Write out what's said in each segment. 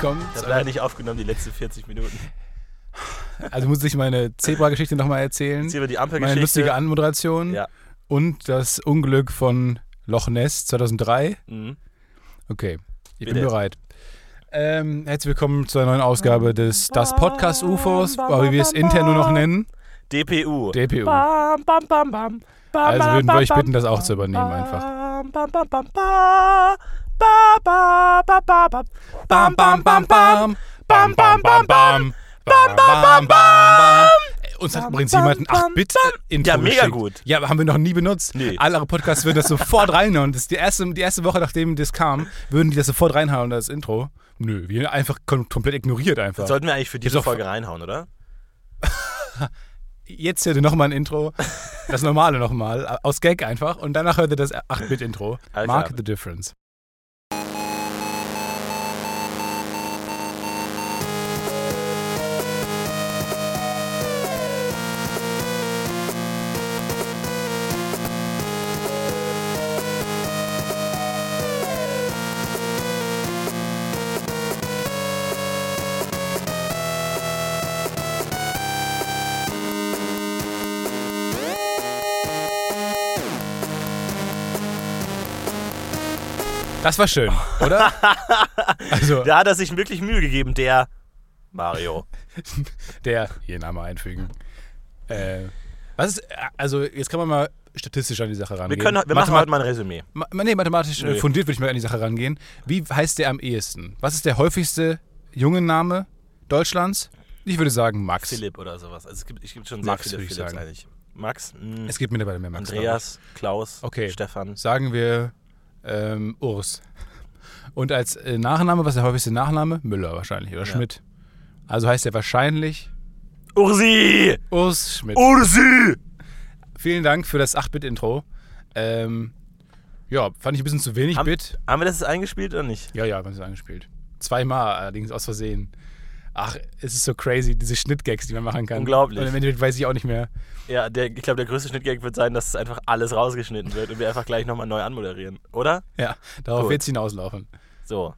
Willkommen. Ich habe leider nicht aufgenommen, die letzten 40 Minuten. Also muss ich meine Zebra-Geschichte nochmal erzählen. Hier die Meine Ampelgeschichte. lustige Anmoderation. Ja. Und das Unglück von Loch Ness 2003. Mhm. Okay, ich Bitte. bin bereit. Ähm, herzlich willkommen zu einer neuen Ausgabe des Das Podcast UFOs, aber wie wir es intern nur noch nennen, DPU. DPU. Bam, bam, bam, bam. Also würden wir euch bitten, das auch zu übernehmen einfach. Bam, bam, bam, bam, bam. Ba, ba, ba, ba, ba. Bam, bam, bam, bam. Bam, bam, bam, bam. Bam, bam, bam, bam. Uns hat übrigens jemand ein 8-Bit-Intro Ja, mega geschickt. gut. Ja, haben wir noch nie benutzt. Nee. Alle andere Podcasts würden das sofort reinhauen. Das ist die erste, die erste Woche, nachdem das kam, würden die das sofort reinhauen, das Intro. Nö, wir einfach kom komplett ignoriert einfach. Sollten wir eigentlich für diese Folge reinhauen, oder? Jetzt hört ihr nochmal ein Intro, das normale nochmal, aus Gag einfach. Und danach hört ihr das 8-Bit-Intro. Alles Mark the difference. Das war schön, oder? Also, Da hat er sich wirklich Mühe gegeben, der Mario. der, hier Name einfügen. Äh, was ist, also jetzt kann man mal statistisch an die Sache Wir, rangehen. können, wir machen Mathemat- heute mal ein Resümee. Ma nee, mathematisch äh, Nö. fundiert würde ich mal an die Sache rangehen. Wie heißt der am ehesten? Was ist der häufigste Jungenname Deutschlands? Ich würde sagen Max. Philipp oder sowas. Also es gibt, es gibt schon Max, sehr würde viele ich Philipps sagen. eigentlich. Max, mh, Es gibt mittlerweile mehr Max. Andreas, Klaus, Okay. Stefan. Sagen wir ähm, Urs. Und als äh, Nachname, was ist der häufigste Nachname? Müller wahrscheinlich oder Ja. Schmidt. Also heißt er wahrscheinlich Ursi! Urs Schmidt. Ursi! Vielen Dank für das 8-Bit-Intro. Ähm, ja, fand ich ein bisschen zu wenig Haben- Bit. Haben wir das jetzt eingespielt oder nicht? Ja, ja, ganz angespielt. Zweimal allerdings aus Versehen. Ach, es ist so crazy, diese Schnittgags, die man machen kann. Unglaublich. Und im Endeffekt weiß ich auch nicht mehr. Ja, der, ich glaube, der größte Schnittgag wird sein, dass es einfach alles rausgeschnitten wird und wir einfach gleich nochmal neu anmoderieren, oder? Ja, darauf wird es hinauslaufen. So.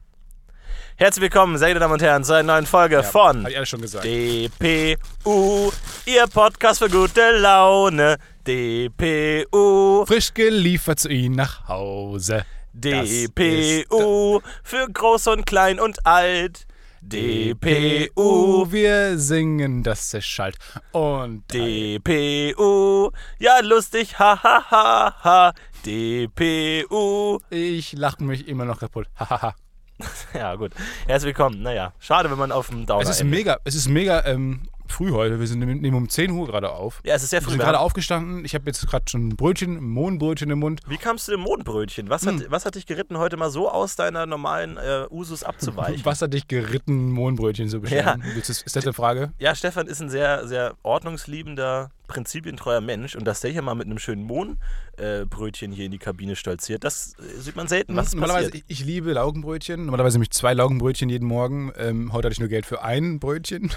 Herzlich willkommen, sehr geehrte Damen und Herren, zu einer neuen Folge von Hab ich alles schon gesagt. DPU, Ihr Podcast für gute Laune. DPU, Frisch geliefert zu Ihnen nach Hause. DPU, für groß und klein und alt. DPU, wir singen, dass es schallt. Und DPU, ja lustig, ha ha ha ha. DPU, ich lache mich immer noch kaputt. Hahaha. ja gut. Herzlich willkommen. Naja, schade, wenn man auf dem Downer es ist endet. mega, es ist mega ähm, früh heute. Wir sind nehmen um 10 Uhr gerade auf. Ja, es ist sehr Wir früh. sind Wir gerade haben- aufgestanden. Ich habe jetzt gerade schon ein Brötchen, ein Mohnbrötchen im Mund. Wie kamst du dem Mondbrötchen? Was hat, Hm. was hat dich geritten, heute mal so aus deiner normalen äh, Usus abzuweichen? Was hat dich geritten, Mohnbrötchen zu bestellen? Ist das- Ist das eine Frage? Ja, Stefan ist ein sehr, sehr ordnungsliebender, prinzipientreuer Mensch und dass der hier mal mit einem schönen Mohnbrötchen äh, Brötchen hier in die Kabine stolziert, das äh, sieht man selten. Was Normalerweise, passiert? ich, liebe Laugenbrötchen. Normalerweise nehme ich zwei Laugenbrötchen jeden Morgen. Ähm, heute hatte ich nur Geld für ein Brötchen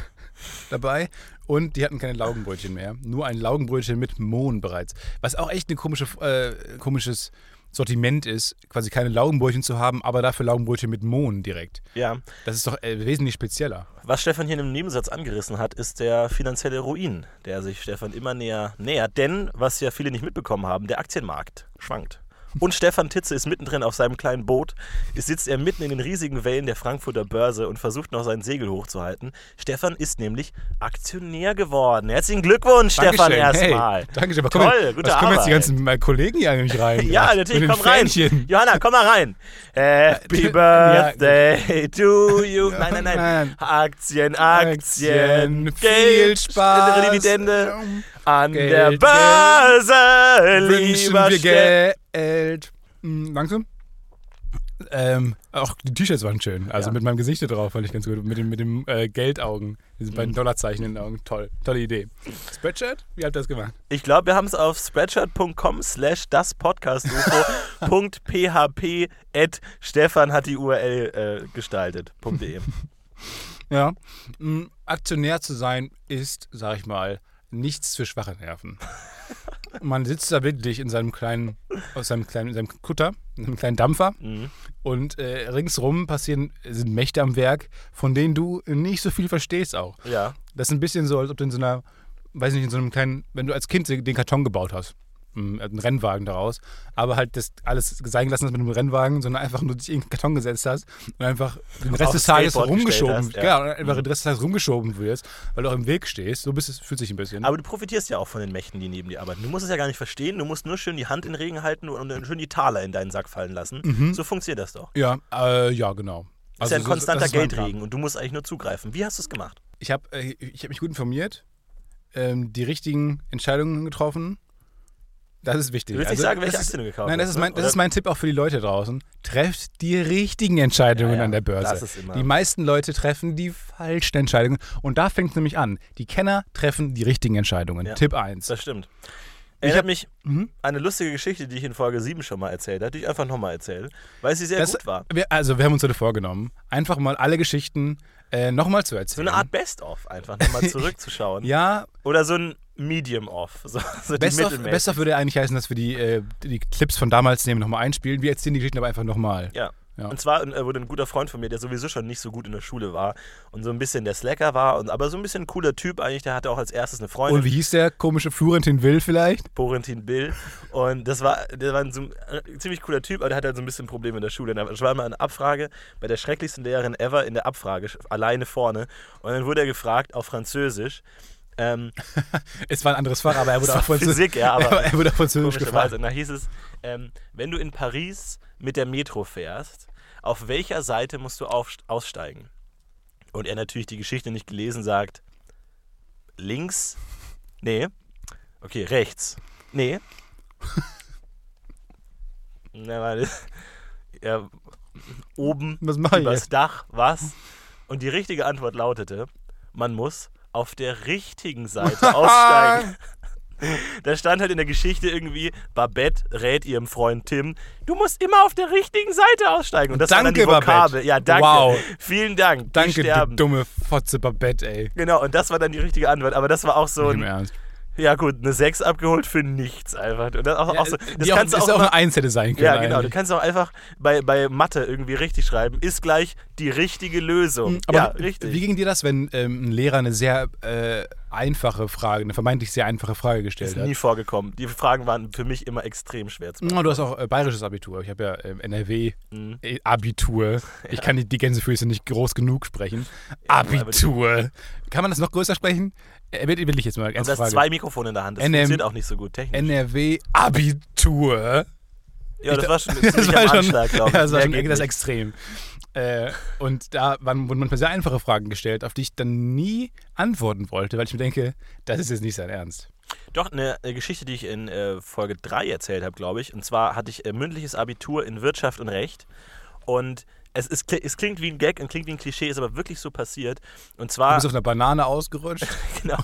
dabei. Und die hatten keine Laugenbrötchen mehr. Nur ein Laugenbrötchen mit Mohn bereits. Was auch echt ein komische, äh, komisches Sortiment ist, quasi keine Laugenbrötchen zu haben, aber dafür Laugenbrötchen mit Mohn direkt. Ja, Das ist doch äh, wesentlich spezieller. was Stefan hier in einem Nebensatz angerissen hat, ist der finanzielle Ruin, der sich Stefan immer näher nähert. Denn, was ja viele nicht mitbekommen haben, der Aktienmarkt schwankt. Und Stefan Titze ist mittendrin auf seinem kleinen Boot. Es sitzt er mitten in den riesigen Wellen der Frankfurter Börse und versucht noch sein Segel hochzuhalten. Stefan ist nämlich Aktionär geworden. Herzlichen Glückwunsch, Stefan, Dankeschön. erstmal. Hey, Dankeschön. Toll, kommen, gute was kommen jetzt die ganzen Kollegen hier eigentlich rein? Ja, natürlich, komm rein. Johanna, komm mal rein. Happy Birthday to you. Nein, nein, nein. Nein. Aktien, Aktien. Viel Geld, Spaß. Dividende. An Geld, der. Börse, lieber wir Ste- Geld. Hm, langsam. Ähm, auch die T-Shirts waren schön. Also Ja. mit meinem Gesicht drauf fand ich ganz gut. Mit dem, mit dem äh, Geldaugen. Diese Mhm. beiden Dollarzeichen in den Augen. Toll. Tolle Idee. Spreadshirt? Wie habt ihr das gemacht? Ich glaube, wir haben es auf spreadshirt.com slash das Podcast-UFO.php at Stefan hat die URL äh, gestaltet.de. Ja. Hm, Aktionär zu sein ist, sag ich mal, nichts für schwache Nerven. Man sitzt da wirklich in seinem kleinen, aus seinem kleinen, in seinem Kutter, in einem kleinen Dampfer Mhm. und äh, ringsrum passieren, sind Mächte am Werk, von denen du nicht so viel verstehst auch. Ja. Das ist ein bisschen so, als ob du in so einer, weiß nicht, in so einem kleinen, wenn du als Kind den Karton gebaut hast. Einen Rennwagen daraus, aber halt das alles sein gelassen hast mit einem Rennwagen, sondern einfach nur dich in den Karton gesetzt hast und einfach den Rest des Tages rumgeschoben, hast, ja. ja. einfach den Rest des Tages rumgeschoben wirst, weil du auch im Weg stehst. So bist es, fühlt sich ein bisschen. Aber du profitierst ja auch von den Mächten, die neben dir arbeiten. Du musst es ja gar nicht verstehen, du musst nur schön die Hand in den Regen halten und dann schön die Taler in deinen Sack fallen lassen. So funktioniert das doch. ja, äh, ja, genau. Das ist ja ein so- konstanter Plan. Geldregen und du musst eigentlich nur zugreifen. Wie hast du es gemacht? Ich habe äh, ich hab mich gut informiert, ähm, die richtigen Entscheidungen getroffen. Das ist wichtig. Du willst nicht Also, sagen, welche Aktien du gekauft Nein, das hast, ist, mein, ne? das Oder- ist mein Tipp auch für die Leute draußen. Trefft die richtigen Entscheidungen Ja, ja, an der Börse. das ist immer- Die meisten Leute treffen die falschen Entscheidungen. Und da fängt es nämlich an. Die Kenner treffen die richtigen Entscheidungen. Ja. Tipp 1. Das stimmt. Erinnert hab- mich Mhm. eine lustige Geschichte, die ich in Folge 7 schon mal erzählt habe, die ich einfach nochmal erzähle, weil sie sehr Das- gut war. Wir, also, wir haben uns heute vorgenommen, einfach mal alle Geschichten äh, nochmal zu So erzählen. eine Art Best-of, einfach nochmal zurückzuschauen. Ja, Oder so ein Medium-Off. So, so die Best of. Best of würde eigentlich heißen, dass wir die, äh, die Clips von damals nehmen, nochmal einspielen. Wir erzählen die Geschichten aber einfach nochmal. Ja. Ja. Und zwar äh, wurde ein guter Freund von mir, der sowieso schon nicht so gut in der Schule war und so ein bisschen der Slacker war, und, aber so ein bisschen ein cooler Typ eigentlich. Der hatte auch als erstes eine Freundin. Und wie hieß der komische Florentin Will vielleicht? Borentin Bill. Und das war, der war ein, so ein äh, ziemlich cooler Typ, aber der hatte halt so ein bisschen Probleme in der Schule. Das war mal eine Abfrage bei der schrecklichsten Lehrerin ever in der Abfrage, alleine vorne. Und dann wurde er gefragt auf Französisch. Ähm, Es war ein anderes Fach, aber er wurde auch Physik, ja, aber er wurde auch Französisch gefragt. Und da hieß es, ähm, wenn du in Paris mit der Metro fährst, auf welcher Seite musst du auf, aussteigen? Und er natürlich die Geschichte nicht gelesen sagt, links, nee, okay, rechts, nee. Na, warte. Ja, oben Was übers jetzt? Dach, was? Und die richtige Antwort lautete, man muss auf der richtigen Seite aussteigen. Da stand halt in der Geschichte irgendwie, Babette rät ihrem Freund Tim, du musst immer auf der richtigen Seite aussteigen. Und das war dann die Danke, Vokabel. Babette. Ja, danke. Wow. Vielen Dank. Danke, du dumme Fotze Babette, ey. Genau, und das war dann die richtige Antwort. Aber das war auch so Nicht im ein, Ernst. Ja gut, eine 6 abgeholt für nichts einfach. Und das auch, auch so, das auch, kannst du ist auch, auch eine Eins hätte sein können. Ja, genau. Du eigentlich. kannst auch einfach bei, bei Mathe irgendwie richtig schreiben. Ist gleich die richtige Lösung. Hm, Aber ja, richtig. wie ging dir das, wenn ähm, ein Lehrer eine sehr äh, einfache Frage, eine vermeintlich sehr einfache Frage gestellt ist hat? nie vorgekommen. Die Fragen waren für mich immer extrem schwer zu Oh, du hast auch äh, bayerisches Abitur. Ich habe ja ähm, Mhm. NRW-Abitur. Ich kann die, die Gänsefüße nicht groß genug sprechen. Abitur. Kann man das noch größer sprechen? Äh, will, ich jetzt mal ganz du hast zwei Mikrofone in der Hand. Das NM funktioniert auch nicht so gut technisch. NRW-Abitur. ja, das war schon Das ziemlich war schon, Anschlag, glaube ich. ja, das war schon das. Extrem. Äh, und da waren, wurden manchmal sehr einfache Fragen gestellt, auf die ich dann nie antworten wollte, weil ich mir denke, das ist jetzt nicht sein Ernst. Doch, eine, eine Geschichte, die ich in äh, Folge 3 erzählt habe, glaube ich. Und zwar hatte ich äh, mündliches Abitur in Wirtschaft und Recht. Und es, ist, es klingt wie ein Gag und klingt wie ein Klischee, ist aber wirklich so passiert. Und Du zwar. bist auf einer Banane ausgerutscht. genau,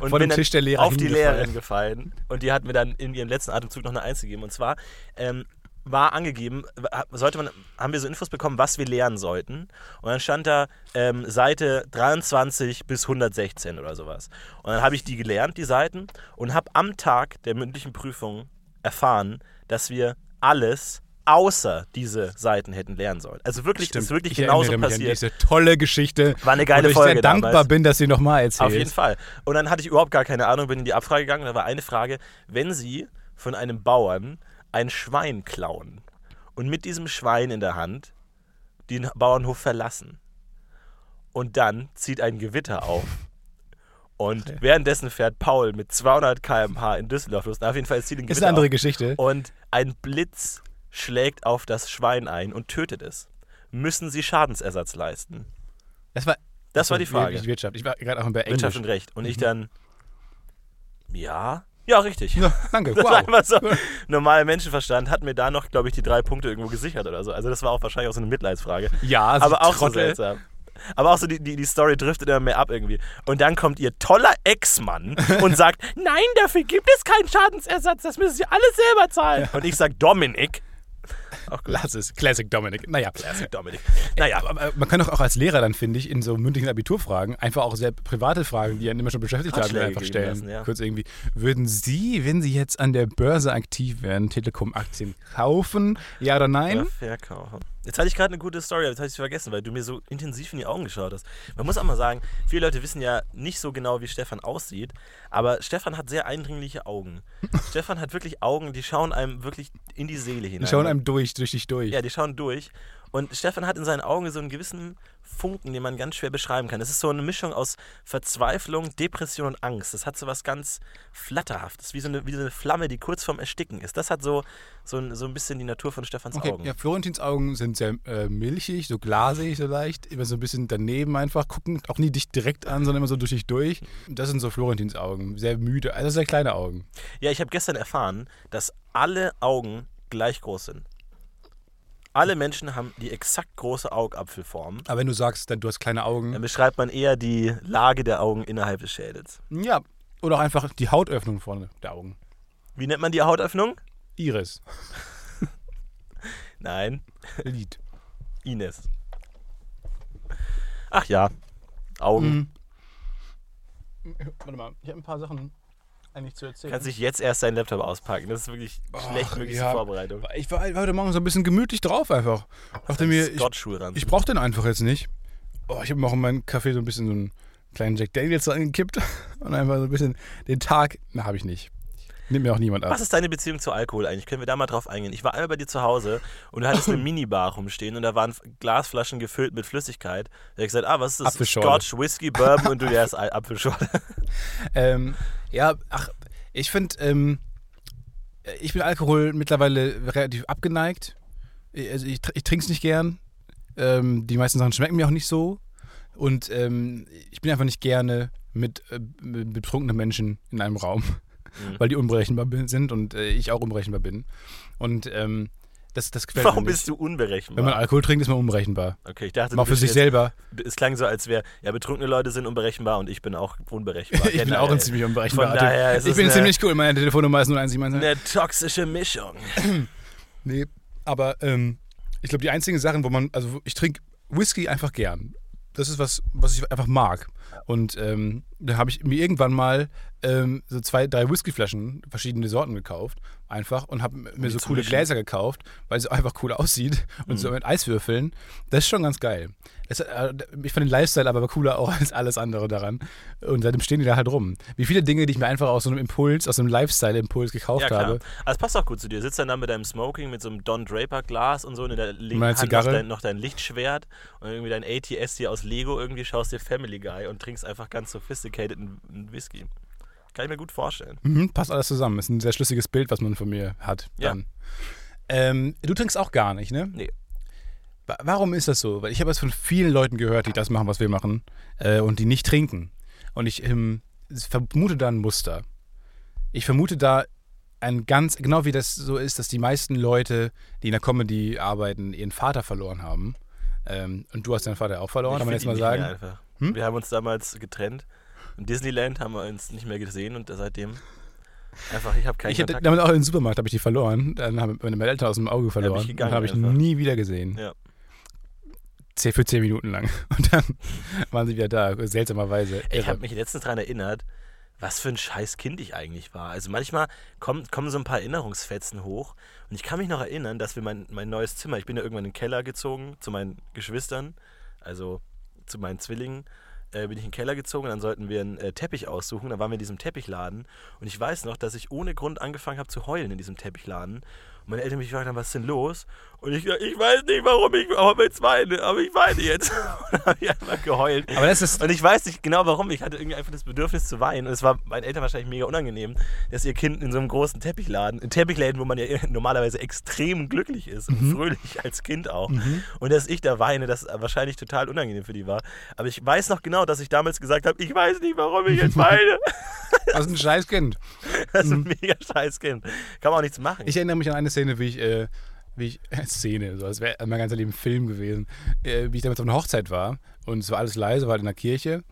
und vor bin dem Tisch der Lehrer auf die. Lehrerin gefallen. Und die hat mir dann in ihrem letzten Atemzug noch eine Eins gegeben. Und zwar ähm, war angegeben, sollte man, haben wir so Infos bekommen, was wir lernen sollten. Und dann stand da ähm, Seite 23 bis 116 oder sowas. Und dann habe ich die gelernt, die Seiten, und habe am Tag der mündlichen Prüfung erfahren, dass wir alles außer diese Seiten hätten lernen sollen. Also wirklich, ist wirklich ich genauso passiert. diese tolle Geschichte. War eine geile wo ich Folge sehr dankbar damals. bin, dass sie nochmal erzählt. Auf jeden Fall. Und dann hatte ich überhaupt gar keine Ahnung, bin in die Abfrage gegangen. Da war eine Frage, wenn Sie von einem Bauern ein Schwein klauen und mit diesem Schwein in der Hand den Bauernhof verlassen und dann zieht ein Gewitter auf und währenddessen fährt Paul mit 200 km/h in Düsseldorf los. Auf jeden Fall zieht ein Ist Gewitter eine andere auf. Geschichte. Und ein Blitz schlägt auf das Schwein ein und tötet es. Müssen Sie Schadensersatz leisten? Das war, Das war die Frage. Wirtschaft. Ich war gerade auch bei Englisch. Wirtschaft und Recht. Und ich dann, ja, ja, richtig. Ja, danke. Das war Wow. einfach so. Normaler Menschenverstand hat mir da noch, glaube ich, die drei Punkte irgendwo gesichert oder so. Also das war auch wahrscheinlich auch so eine Mitleidsfrage. Ja, also Aber auch so Trottel. seltsam. Aber auch so die, die, die Story driftet immer mehr ab irgendwie. Und dann kommt ihr toller Ex-Mann und sagt, nein, dafür gibt es keinen Schadensersatz, das müssen Sie alles selber zahlen. Und ich sag, Dominik. Auch gut. Lass es. Classic Dominic. Naja. Classic Dominik. Naja, man kann doch auch als Lehrer dann, finde ich, in so mündlichen Abiturfragen einfach auch sehr private Fragen, die einen immer schon beschäftigt haben, einfach stellen. lassen, ja. Kurz irgendwie. Würden Sie, wenn Sie jetzt an der Börse aktiv wären, Telekom-Aktien kaufen? Ja oder nein? Oder verkaufen. Jetzt hatte ich gerade eine gute Story, aber jetzt habe ich sie vergessen, weil du mir so intensiv in die Augen geschaut hast. Man muss auch mal sagen, viele Leute wissen ja nicht so genau, wie Stefan aussieht, aber Stefan hat sehr eindringliche Augen. Stefan hat wirklich Augen, die schauen einem wirklich in die Seele hinein. Die schauen einem durch, durch dich durch. Ja, die schauen durch. Und Stefan hat in seinen Augen so einen gewissen Funken, den man ganz schwer beschreiben kann. Es ist so eine Mischung aus Verzweiflung, Depression und Angst. Das hat so was ganz Flatterhaftes, wie so eine, wie so eine Flamme, die kurz vorm Ersticken ist. Das hat so, so, ein, so ein bisschen die Natur von Stefans Okay, Augen. ja, Florentins Augen sind sehr äh, milchig, so glasig so leicht, immer so ein bisschen daneben einfach, gucken auch nie dich direkt an, sondern immer so durch dich durch. Das sind so Florentins Augen, sehr müde, also sehr kleine Augen. Ja, ich habe gestern erfahren, dass alle Augen gleich groß sind. Alle Menschen haben die exakt große Augapfelform. Aber wenn du sagst, dann, du hast kleine Dann Augen, beschreibt man eher die Lage der Augen innerhalb des Schädels. ja, oder auch einfach die Hautöffnung vorne der Augen. Wie nennt man die Hautöffnung? Iris, Nein, Lid. Ines. Ach ja, Augen. Warte mal, ich habe ein paar Sachen eigentlich zu erzählen. Kannst dich jetzt erst deinen Laptop auspacken. Das ist wirklich schlechtmöglichste ja. Vorbereitung. ich war, heute Morgen so ein bisschen gemütlich drauf einfach. Dachte mir, ich, ich brauche den einfach jetzt nicht. Oh, ich habe mir auch in meinen Kaffee so ein bisschen so einen kleinen Jack Daniels reingekippt und einfach so ein bisschen den Tag, na, habe ich nicht. Nimmt mir auch niemand ab. Was ist deine Beziehung zu Alkohol eigentlich? Können wir da mal drauf eingehen? Ich war einmal bei dir zu Hause und du hattest eine Minibar rumstehen und da waren Glasflaschen gefüllt mit Flüssigkeit. Da habe ich gesagt, ah, was ist das? Scotch, Whisky, Bourbon und du, ja, ist Apfelschorle. Ähm, ja, ach, ich finde, ähm, ich bin Alkohol mittlerweile relativ abgeneigt. Also ich, ich trinke es nicht gern. Ähm, die meisten Sachen schmecken mir auch nicht so. Und ähm, ich bin einfach nicht gerne mit, äh, mit betrunkenen Menschen in einem Raum, Mhm. weil die unberechenbar bin- sind und äh, ich auch unberechenbar bin. Und ähm, Das, das gefällt Warum mir nicht. bist du unberechenbar? Wenn man Alkohol trinkt, ist man unberechenbar. okay, ich dachte, Mal für sich jetzt, selber. Es klang so, als wäre, ja, betrunkene Leute sind unberechenbar und ich bin auch unberechenbar. Ich bin Generell. auch ein ziemlich unberechenbarer daher Typ. Ich bin ziemlich cool. Meine Telefonnummer ist 0172. Eine toxische Mischung. Nee, aber ähm, ich glaube, die einzigen Sachen, wo man, also ich trinke Whisky einfach gern. Das ist was, was ich einfach mag. Und ähm, da habe ich mir irgendwann mal ähm, so zwei, drei Whiskyflaschen, verschiedene Sorten gekauft, einfach und habe mir so zu coole mischen. Gläser gekauft, weil es einfach cool aussieht und so mit Eiswürfeln. Das ist schon ganz geil. Das, äh, ich fand den Lifestyle aber cooler auch als alles andere daran. Und seitdem stehen die da halt rum. Wie viele Dinge, die ich mir einfach aus so einem Impuls, aus einem Lifestyle-Impuls gekauft Ja, klar. habe. Es passt auch gut zu dir. Sitzt dann da mit deinem Smoking, mit so einem Don Draper Glas und so und in der linken Hand noch Zigarre. dein, noch dein Lichtschwert und irgendwie dein ATS hier aus Lego irgendwie schaust dir Family Guy und trinkst einfach ganz sophisticated einen Whisky. Kann ich mir gut vorstellen. Mhm, passt alles zusammen. Ist ein sehr schlüssiges Bild, was man von mir hat. Ja. Dann. Ähm, du trinkst auch gar nicht, ne? Nee. Wa- Warum ist das so? Weil ich habe es von vielen Leuten gehört, die das machen, was wir machen, äh, und die nicht trinken. Und ich ähm, vermute da ein Muster. Ich vermute da ein ganz, genau wie das so ist, dass die meisten Leute, die in der Comedy arbeiten, ihren Vater verloren haben. Ähm, und du hast deinen Vater auch verloren, Ich kann man jetzt mal sagen. Hm? Wir haben uns damals getrennt. In Disneyland haben wir uns nicht mehr gesehen und seitdem einfach, ich habe keinen Ich Kontakt. damit auch im Supermarkt habe ich die verloren. Dann haben meine Eltern aus dem Auge verloren. ich gegangen dann habe ich einfach. nie wieder gesehen. Ja. Zehn, für zehn Minuten lang. Und dann waren sie wieder da, seltsamerweise. Ich habe mich letztens daran erinnert, was für ein scheiß Kind ich eigentlich war. Also manchmal kommen, kommen so ein paar Erinnerungsfetzen hoch und ich kann mich noch erinnern, dass wir mein, mein neues Zimmer, ich bin ja irgendwann in den Keller gezogen zu meinen Geschwistern, also zu meinen Zwillingen, äh, bin ich in den Keller gezogen dann sollten wir einen äh, Teppich aussuchen. Dann waren wir in diesem Teppichladen und ich weiß noch, dass ich ohne Grund angefangen habe zu heulen in diesem Teppichladen. Und meine Eltern mich gefragt haben, was ist denn los? Und ich ich weiß nicht, warum ich warum jetzt weine, aber ich weine jetzt. und habe ich einfach geheult. Aber das ist. Und ich weiß nicht genau warum. Ich hatte irgendwie einfach das Bedürfnis zu weinen. Und es war meinen Eltern wahrscheinlich mega unangenehm, dass ihr Kind in so einem großen Teppichladen, in Teppichladen, wo man ja normalerweise extrem glücklich ist und fröhlich als Kind auch. Und dass ich da weine, das wahrscheinlich total unangenehm für die war. Aber ich weiß noch genau, dass ich damals gesagt habe, ich weiß nicht, warum ich jetzt weine. Das ist ein scheiß Kind. Das ist ein mega scheiß Kind. Kann man auch nichts machen. Ich erinnere mich an eine Szene, wie ich. Äh, wie ich, Szene, so als wäre mein ganzer Leben Film gewesen, äh, wie ich damals auf einer Hochzeit war und es war alles leise, war halt in der Kirche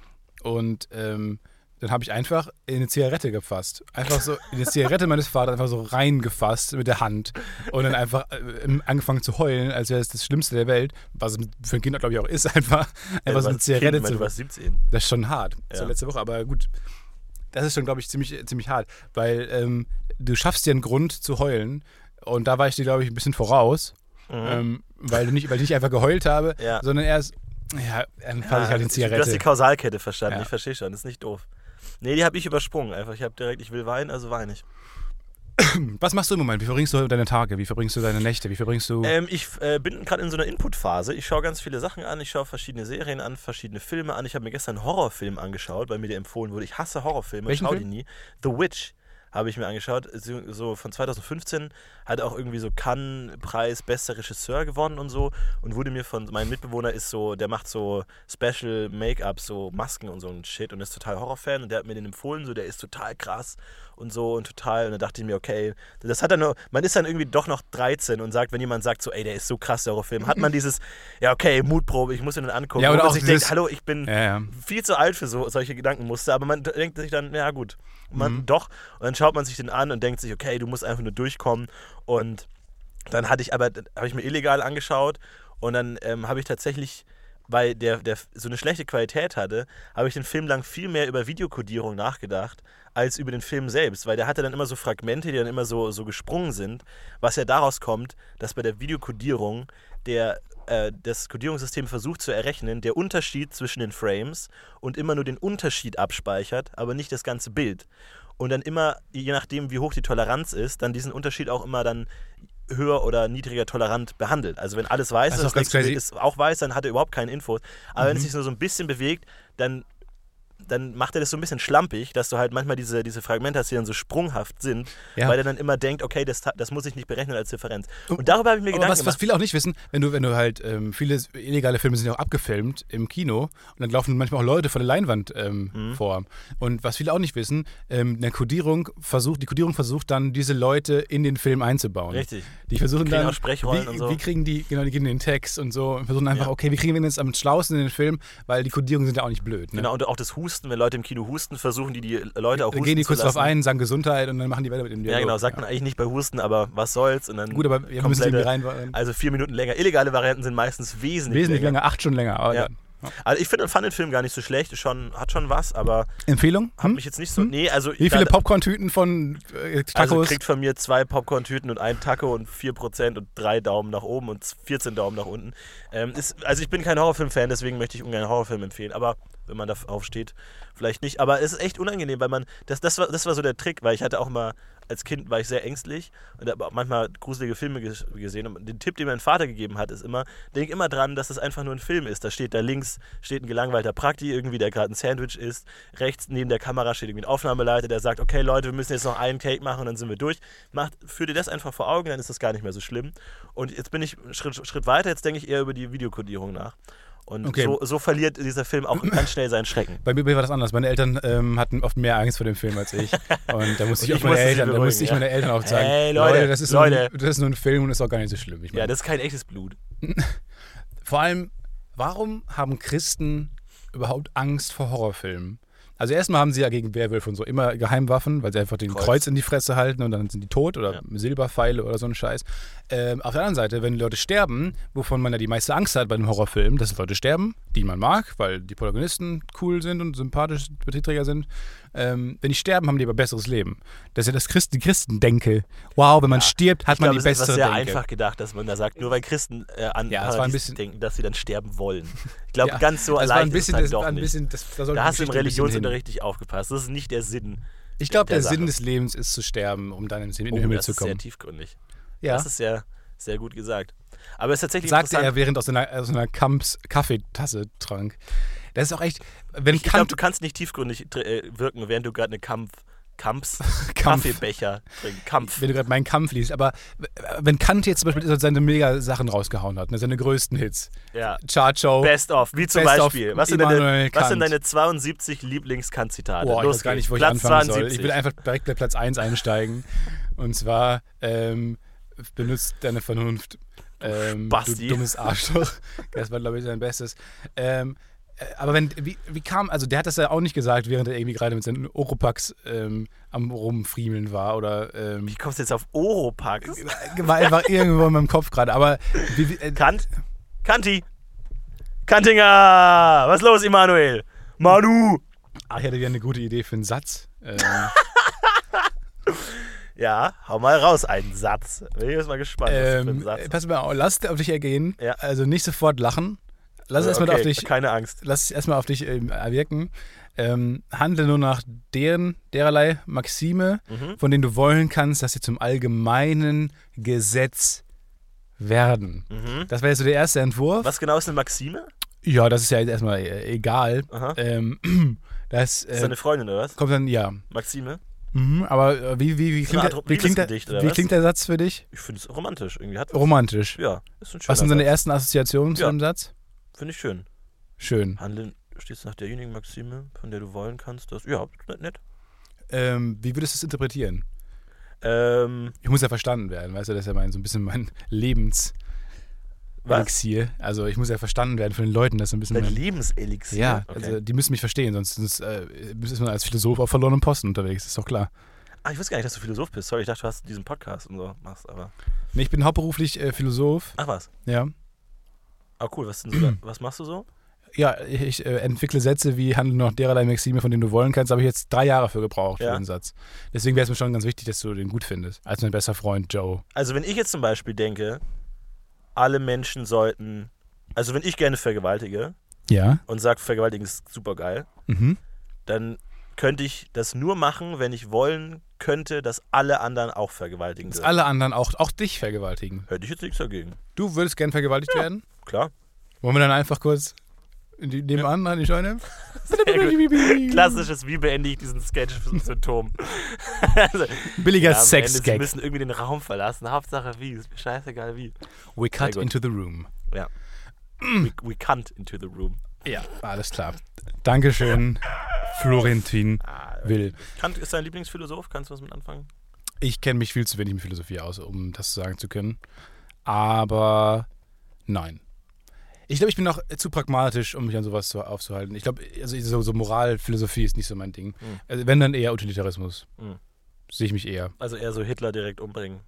und ähm, dann habe ich einfach eine Zigarette gefasst. Einfach so in die Zigarette meines Vaters einfach so reingefasst mit der Hand und dann einfach äh, angefangen zu heulen, als wäre es das Schlimmste der Welt, was es für ein Kind, glaube ich, auch ist, einfach, Ja, einfach so eine Kind, Zigarette meine, zu Du warst 17. Das ist schon hart. Ja. letzte Woche, aber gut. Das ist schon, glaube ich, ziemlich, ziemlich hart, weil ähm, du schaffst dir einen Grund zu heulen und da war ich dir, glaube ich, ein bisschen voraus, ähm, weil, du nicht, weil ich nicht einfach geheult habe, Mhm. Ja. sondern erst, ja, dann fasse ich halt Du die hast die Zigarette. Kausalkette verstanden. Ja. Ich verstehe schon. Das ist nicht doof. Nee, die habe ich übersprungen. Einfach, ich habe direkt, ich will weinen, also weine ich. Was machst du im Moment? Wie verbringst du deine Tage? Wie verbringst du deine Nächte? Wie verbringst du... Ähm, ich äh, bin gerade in so einer Input-Phase. Ich schaue ganz viele Sachen an. Ich schaue verschiedene Serien an, verschiedene Filme an. Ich habe mir gestern einen Horrorfilm angeschaut, weil mir der empfohlen wurde. Ich hasse Horrorfilme. Ich schau Film? die nie. The Witch habe ich mir angeschaut. So so von 2015 hat auch irgendwie so Cannes-Preis bester Regisseur gewonnen und so. Und wurde mir von meinem Mitbewohner ist so, der macht so Special Make-up, so Masken und so ein Shit und ist total Horrorfan und der hat mir den empfohlen, so der ist total krass und so und total. Und dann dachte ich mir, okay, das hat dann nur, man ist dann irgendwie doch noch 13 und sagt, wenn jemand sagt, so, ey, der ist so krass, der Horrorfilm, hat man dieses, ja, okay, Mutprobe, ich muss ihn dann angucken. Ja, oder auch sich denkt, hallo, ich bin ja, ja. viel zu alt für so, solche Gedankenmuster, aber man denkt sich dann, ja gut, man Mhm. doch. Und dann schaut man sich den an und denkt sich, okay, du musst einfach nur durchkommen. Und dann hatte ich aber, habe ich mir illegal angeschaut und dann ähm, habe ich tatsächlich, weil der, der so eine schlechte Qualität hatte, habe ich den Film lang viel mehr über Videokodierung nachgedacht, als über den Film selbst, weil der hatte dann immer so Fragmente, die dann immer so, so gesprungen sind, was ja daraus kommt, dass bei der Videokodierung der, äh, das Kodierungssystem versucht zu errechnen, der Unterschied zwischen den Frames und immer nur den Unterschied abspeichert, aber nicht das ganze Bild. Und dann immer, je nachdem, wie hoch die Toleranz ist, dann diesen Unterschied auch immer dann höher oder niedriger tolerant behandelt. Also wenn alles weiß ist, ist auch weiß, dann hat er überhaupt keine Infos. Aber wenn es sich nur so ein bisschen bewegt, dann dann macht er das so ein bisschen schlampig, dass du halt manchmal diese, diese Fragmente hast, die dann so sprunghaft sind, Ja. weil er dann immer denkt, okay, das, das muss ich nicht berechnen als Differenz. Und darüber habe ich mir Gedanken was, was gemacht. viele auch nicht wissen, wenn du, wenn du halt, ähm, viele illegale Filme sind ja auch abgefilmt im Kino und dann laufen manchmal auch Leute vor der Leinwand ähm, Mhm. vor. Und was viele auch nicht wissen, ähm, eine Kodierung versucht, die Kodierung versucht dann, diese Leute in den Film einzubauen. Richtig. Die versuchen Kriegen dann, auch Sprechrollen wie, und so. wie kriegen die, genau, die geben den Text und so und versuchen einfach, Ja. okay, wie kriegen wir denn jetzt am schlausten in den Film, weil die Kodierungen sind ja auch nicht blöd. Ne? Genau, und auch das Husten, wenn Leute im Kino husten, versuchen die die Leute auch Dann husten gehen die kurz drauf ein, sagen Gesundheit und dann machen die weiter mit dem Ja, Dialog. genau, sagt man eigentlich nicht bei Husten, aber was soll's. Und dann Gut, aber wir müssen irgendwie rein. Also vier Minuten länger. Illegale Varianten sind meistens wesentlich, Wesentlich länger, acht Stunden länger. Aber Ja. ja. Also ich finde, fand den Film gar nicht so schlecht. Schon, hat schon was, aber Empfehlung? hat Hm? mich jetzt nicht so. Nee, also. Wie viele Popcorn-Tüten von äh, Also Tacos? kriegt von mir zwei Popcorn-Tüten und ein Taco und 4% und drei Daumen nach oben und 14 Daumen nach unten. Ähm, ist, also ich bin kein Horrorfilm-Fan, deswegen möchte ich ungern einen Horrorfilm empfehlen. Aber wenn man darauf steht, vielleicht nicht. Aber es ist echt unangenehm, weil man, das, das, war, das war so der Trick, weil ich hatte auch mal, als Kind war ich sehr ängstlich und habe auch manchmal gruselige Filme ges gesehen. Und den Tipp, den mein Vater gegeben hat, ist immer, denk immer dran, dass es einfach nur ein Film ist. Da steht da links, steht ein gelangweilter Prakti irgendwie, der gerade ein Sandwich isst. Rechts neben der Kamera steht irgendwie ein Aufnahmeleiter, der sagt, okay Leute, wir müssen jetzt noch einen Cake machen und dann sind wir durch. Macht, führ dir das einfach vor Augen, dann ist das gar nicht mehr so schlimm. Und jetzt bin ich Schritt, Schritt weiter, jetzt denke ich eher über die Videokodierung nach. Und Okay. so, so verliert dieser Film auch ganz schnell seinen Schrecken. Bei mir war das anders. Meine Eltern ähm, hatten oft mehr Angst vor dem Film als ich. Und da musste ich Und auch ich meine Eltern, da musste ich meine Eltern auch sagen, Hey, Leute, das, ist Leute. Nur, ein- das ist nur ein Film und ist auch gar nicht so schlimm. Ich Ja, das ist kein echtes Blut. vor allem, warum haben Christen überhaupt Angst vor Horrorfilmen? Also erstmal haben sie ja gegen Werwölfe und so immer Geheimwaffen, weil sie einfach den Kreuz. Kreuz, in die Fresse halten und dann sind die tot oder Ja. Silberpfeile oder so ein Scheiß. Ähm, auf der anderen Seite, wenn Leute sterben, wovon man ja die meiste Angst hat bei einem Horrorfilm, dass Leute sterben, die man mag, weil die Protagonisten cool sind und sympathisch Betriebsträger sind. Ähm, wenn die sterben, haben die aber besseres Leben. Das ist ja das Christen, Christen-Denke. Wow, wenn man stirbt, hat Ich man glaube, die es ist bessere was sehr Denke. einfach gedacht, dass man da sagt, nur weil Christen äh, an Ja, Paradies bisschen- denken, dass sie dann sterben wollen. Ich glaube, Ja, ganz so das allein ist es das dann doch nicht. bisschen, das, da, hast du im. Religionsunterricht nicht aufgepasst. Das ist nicht der Sinn. Ich glaube, der der, Sinn des Lebens ist zu sterben, um dann in den Oh, Himmel das zu ist sehr kommen. tiefgründig. Ja. Das ist sehr, sehr gut gesagt. Aber es ist tatsächlich sagte er, während aus einer, aus einer Kamps Kaffeetasse trank. Das ist auch echt, wenn ich glaube, Kant, du kannst nicht tiefgründig äh, wirken, während du gerade eine Kampf, Kamps, Kampf. Kaffeebecher trinkst. Kampf. wenn du gerade meinen Kampf liest, aber w- wenn Kant jetzt zum Beispiel seine Mega-Sachen rausgehauen hat, ne, seine größten Hits, Ja. Chart Show, Best of, wie zum Best Beispiel. Was sind, deine, was sind deine 72 Lieblings-Kant-Zitate? Boah, ich Los weiß gar nicht, wo ich Platz anfangen 72. soll. Ich will einfach direkt bei Platz 1 einsteigen. Und zwar, ähm, benutzt deine Vernunft. Ähm, Basti. Du dummes Arschloch. Das war, glaube ich, sein Bestes. Ähm, äh, aber wenn, wie, wie kam, also der hat das ja auch nicht gesagt, während er irgendwie gerade mit seinen Oropax ähm, am Rumfriemeln war oder ähm, Wie kommst du jetzt auf Oropax? war einfach irgendwo in meinem Kopf gerade. Aber wie, wie, äh, Kant? Kanti? Kantinger! Was los, Immanuel? Manu! ach, ich hatte wieder eine gute Idee für einen Satz. Ähm, Ja, hau mal raus einen Satz. Bin ich jetzt mal gespannt, was das für ein ähm, Satz pass mal auf, lass auf dich ergehen. Ja. Also nicht sofort lachen. Lass Äh, erstmal okay, auf dich Keine Angst. lass es erstmal auf dich ähm, wirken. Ähm, handle nur nach deren, dererlei Maxime, Mhm. von denen du wollen kannst, dass sie zum allgemeinen Gesetz werden. Mhm. Das wäre jetzt so der erste Entwurf. Was genau ist eine Maxime? Ja, das ist ja jetzt erstmal äh, egal. Ähm, das Ist äh, deine Freundin oder was? kommt dann, ja. Maxime? Mhm, aber äh, wie, wie, wie, klingt, der, wie, klingt, der, wie klingt der Satz für dich? Ich finde es romantisch. Irgendwie hat Romantisch. Ja, ist ein Was sind deine ersten Assoziationen zu Ja. dem Satz? Finde ich schön. Schön. Handeln stehst nach derjenigen Maxime, von der du wollen kannst. Das, ja, nett. nett. Ähm, wie würdest du es interpretieren? Ähm, Ich muss ja verstanden werden, weißt du, das ist ja mein, so ein bisschen mein Lebenselixier. was? Also ich muss ja verstanden werden von den Leuten, das ist so ein bisschen Dein mein, Lebenselixier? Ja, okay. also die müssen mich verstehen, sonst, sonst äh, ist man als Philosoph auf verlorenen Posten unterwegs, ist doch klar. ah, ich wusste gar nicht, dass du Philosoph bist. Sorry, ich dachte, du hast diesen Podcast und so machst, aber. Nee, ich bin hauptberuflich äh, Philosoph, Ach was. ja. Ah, cool. Was, so da, was machst du so? Ja, ich, äh, entwickle Sätze wie handle noch dererlei Maxime, von denen du wollen kannst, habe ich jetzt drei Jahre für gebraucht Ja. für den Satz. Deswegen wäre es mir schon ganz wichtig, dass du den gut findest, als mein bester Freund Joe. Also, wenn ich jetzt zum Beispiel denke, alle Menschen sollten. Also, wenn ich gerne vergewaltige Ja. und sage, vergewaltigen ist super geil, Mhm. dann könnte ich das nur machen, wenn ich wollen könnte, dass alle anderen auch vergewaltigen Dass alle anderen auch, auch dich vergewaltigen. Hätte ich jetzt nichts dagegen. Du würdest gern vergewaltigt werden? Klar. Wollen wir dann einfach kurz nebenan an die Scheune. Klassisches, wie beende ich diesen Sketch-Symptom? also, Billiger ja, Ende, Sie Sex-Gag. müssen irgendwie den Raum verlassen. Hauptsache wie. Ist mir scheißegal wie. We cut into the room. Ja. We, we can't into the room. Ja, alles klar. Dankeschön, Florentin Ah, Will. Kant ist dein Lieblingsphilosoph? Kannst du was mit anfangen? Ich kenne mich viel zu wenig mit Philosophie aus, um das sagen zu können. Aber nein. Ich glaube, ich bin auch zu pragmatisch, um mich an sowas zu, aufzuhalten. Ich glaube, also so, so Moralphilosophie ist nicht so mein Ding. Mhm. Also wenn dann eher Utilitarismus. Mhm. Sehe ich mich eher. Also eher so Hitler direkt umbringen.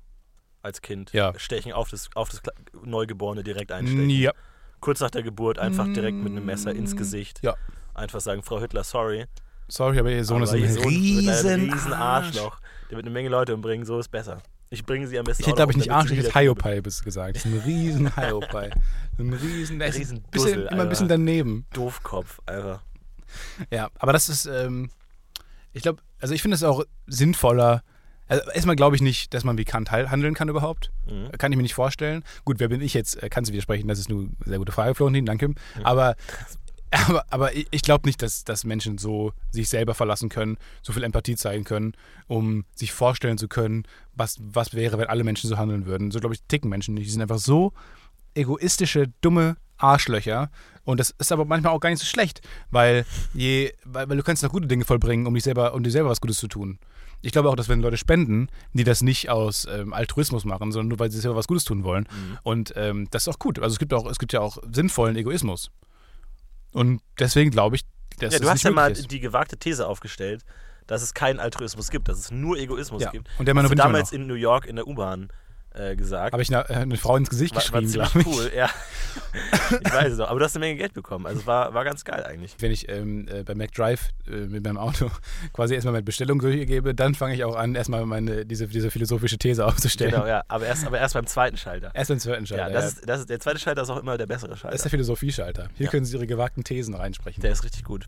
Als Kind. Ja. Stechen auf das, auf das Neugeborene direkt einstechen. Ja. Kurz nach der Geburt einfach direkt mit einem Messer ins Gesicht. Ja. Einfach sagen, Frau Hitler, sorry. Sorry, aber ihr Sohn ist aber ein Ihr Sohn wird riesen, ein riesen Arschloch. Der wird eine Menge Leute umbringen, so ist besser. Ich bringe sie am besten Ich hätte, glaube ich, nicht Arsch, ich hätte Hyopai bis gesagt. Das ist ein riesen Hyopai. Ein riesen, Riesen ein bisschen, Dussel, immer ein bisschen daneben. Doofkopf, einfach. Ja, aber das ist, ähm, ich glaube, also ich finde es auch sinnvoller. Also erstmal glaube ich nicht, dass man wie Kant handeln kann überhaupt. Mhm. Kann ich mir nicht vorstellen. Gut, wer bin ich jetzt? Äh, Kannst du widersprechen? Das ist eine sehr gute Frage, Florentin, danke. Aber, aber, aber ich, glaube nicht, dass, dass Menschen so sich selber verlassen können, so viel Empathie zeigen können, um sich vorstellen zu können, was, was wäre, wenn alle Menschen so handeln würden. So glaube ich, ticken Menschen nicht. Die sind einfach so egoistische, dumme Arschlöcher. Und das ist aber manchmal auch gar nicht so schlecht, weil, je, weil, weil du kannst noch gute Dinge vollbringen, um dich selber, um dir selber was Gutes zu tun. Ich glaube auch, dass wenn Leute spenden, die das nicht aus ähm, Altruismus machen, sondern nur weil sie selber was Gutes tun wollen. Mhm. Und ähm, das ist auch gut. Also es gibt auch, es gibt ja auch sinnvollen Egoismus. Und deswegen glaube ich, dass Ja, es du hast nicht ja mal ist. die gewagte These aufgestellt, dass es keinen Altruismus gibt, dass es nur Egoismus Ja. gibt. Und der hast immer damals noch. in New York in der U-Bahn äh, gesagt. Habe ich eine, äh, eine Frau ins Gesicht war, war geschrieben, ziemlich glaube ich. cool, ja. ich weiß es noch. Aber du hast eine Menge Geld bekommen. Also es war, war ganz geil eigentlich. Wenn ich ähm, äh, bei McDrive äh, mit meinem Auto quasi erstmal meine Bestellung durchgebe, dann fange ich auch an, erstmal meine, diese, diese philosophische These aufzustellen. Genau, ja. Aber erst, aber erst beim zweiten Schalter. Erst beim zweiten Schalter. Ja, das ist, das ist, der zweite Schalter ist auch immer der bessere Das ist Schalter. der Philosophieschalter. Hier Ja. können Sie Ihre gewagten Thesen reinsprechen. Der ist richtig gut.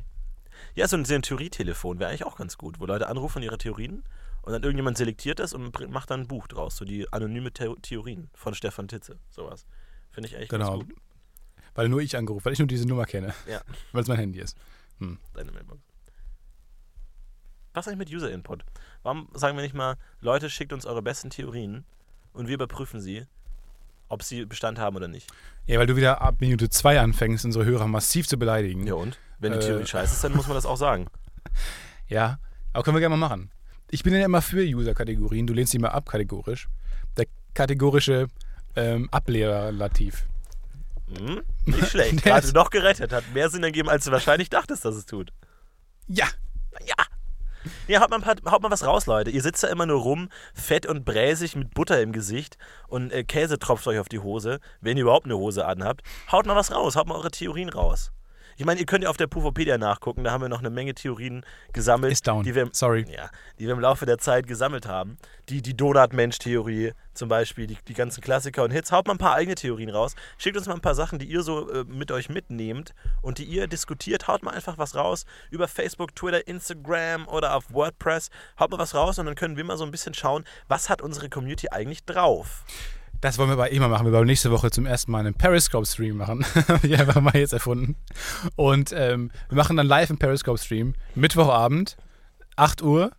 Ja, so ein, so ein Theorietelefon wäre eigentlich auch ganz gut, wo Leute anrufen ihre Theorien und dann irgendjemand selektiert das und macht dann ein Buch draus, so die anonyme The Theorien von Stefan Titze, sowas. Finde ich eigentlich genau. ganz gut. Weil nur ich angerufen, weil ich nur diese Nummer kenne. Ja. Weil es mein Handy ist. Deine Mailbox. Was eigentlich mit User Input? Warum sagen wir nicht mal, Leute, schickt uns eure besten Theorien und wir überprüfen sie, ob sie Bestand haben oder nicht? Ja, weil du wieder ab Minute zwei anfängst, unsere Hörer massiv zu beleidigen. Ja und? Wenn die Äh. Theorie scheiße ist, dann muss man das auch sagen. Ja, aber können wir gerne mal machen. Ich bin ja immer für User-Kategorien, du lehnst die mal ab kategorisch. Der kategorische ähm, Ablehrlativ. Hm? Nicht schlecht. Ist- noch gerettet. Hat mehr Sinn ergeben, als du wahrscheinlich dachtest, dass es tut. Ja, Ja. Ja, haut mal, paar, haut mal was raus, Leute. Ihr sitzt da immer nur rum, fett und bräsig mit Butter im Gesicht und äh, Käse tropft euch auf die Hose, wenn ihr überhaupt eine Hose anhabt. Haut mal was raus, haut mal eure Theorien raus. Ich meine, ihr könnt ja auf der Pufopedia nachgucken, da haben wir noch eine Menge Theorien gesammelt, ist down. die wir, im- Sorry. ja, die wir im Laufe der Zeit gesammelt haben. Die, die Donut-Mensch-Theorie zum Beispiel, die, die ganzen Klassiker und Hits. Haut mal ein paar eigene Theorien raus. Schickt uns mal ein paar Sachen, die ihr so äh, mit euch mitnehmt und die ihr diskutiert. Haut mal einfach was raus über Facebook, Twitter, Instagram oder auf WordPress. Haut mal was raus und dann können wir mal so ein bisschen schauen, was hat unsere Community eigentlich drauf. Das wollen wir aber immer machen. Wir wollen nächste Woche zum ersten Mal einen Periscope-Stream machen. Habe ich einfach mal jetzt erfunden. Und ähm, wir machen dann live einen Periscope-Stream. Mittwochabend, 8 Uhr.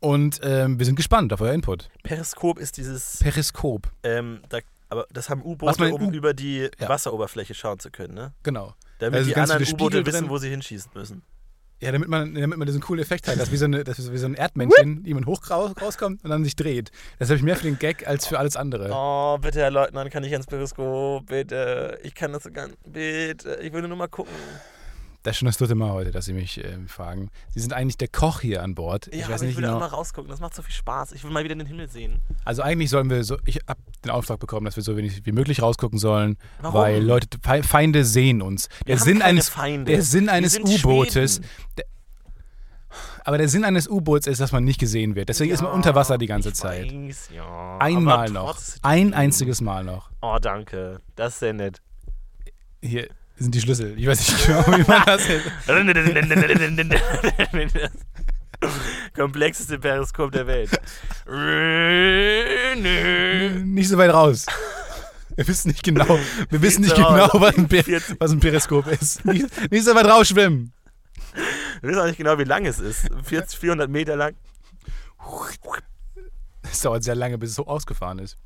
Und ähm, wir sind gespannt auf euer Input. Periskop ist dieses, Periskop, ähm, da, aber das haben U-Boote, um U- über die Ja. Wasseroberfläche schauen zu können, ne? genau. Damit Also die anderen U-Boote wissen, wo sie hinschießen müssen. Ja, damit man, damit man diesen coolen Effekt hat, dass wie so, eine, dass wie so ein Erdmännchen, die man hoch raus- rauskommt und dann sich dreht. Das habe ich mehr für den Gag als für alles andere. Oh, bitte, Herr Leutnant, kann ich ans Periskop? Bitte. Ich kann das so gar nicht. Bitte. Ich will nur mal gucken. Das ist schon das dritte Mal heute, dass Sie mich ähm, fragen. Sie sind eigentlich der Koch hier an Bord. Ja, ich aber weiß ich nicht will auch genau. mal rausgucken. Das macht so viel Spaß. Ich will mal wieder den Himmel sehen. Also eigentlich sollen wir so, ich habe den Auftrag bekommen, dass wir so wenig wie möglich rausgucken sollen, Warum? weil Leute, Fe- Feinde sehen uns. Der Sinn eines, Feinde. der Sinn eines U-Bootes, aber der Sinn eines U-Boots ist, dass man nicht gesehen wird. Deswegen ist man Ja, unter Wasser die ganze ich Zeit. Weiß, ja. Einmal aber noch. Ein einziges Mal noch. Oh, danke. Das ist sehr nett. Hier sind die Schlüssel. Ich weiß nicht genau, wie man das jetzt. Komplexeste Periskop der Welt. Nicht so weit raus. Wir wissen nicht genau, wir wissen nicht genau, was ein, Per- 40. was ein Periskop ist. Nicht, nicht so weit rausschwimmen. Wir wissen auch nicht genau, wie lang es ist. 40, 400 Meter lang. Es dauert sehr lange, bis es so ausgefahren ist.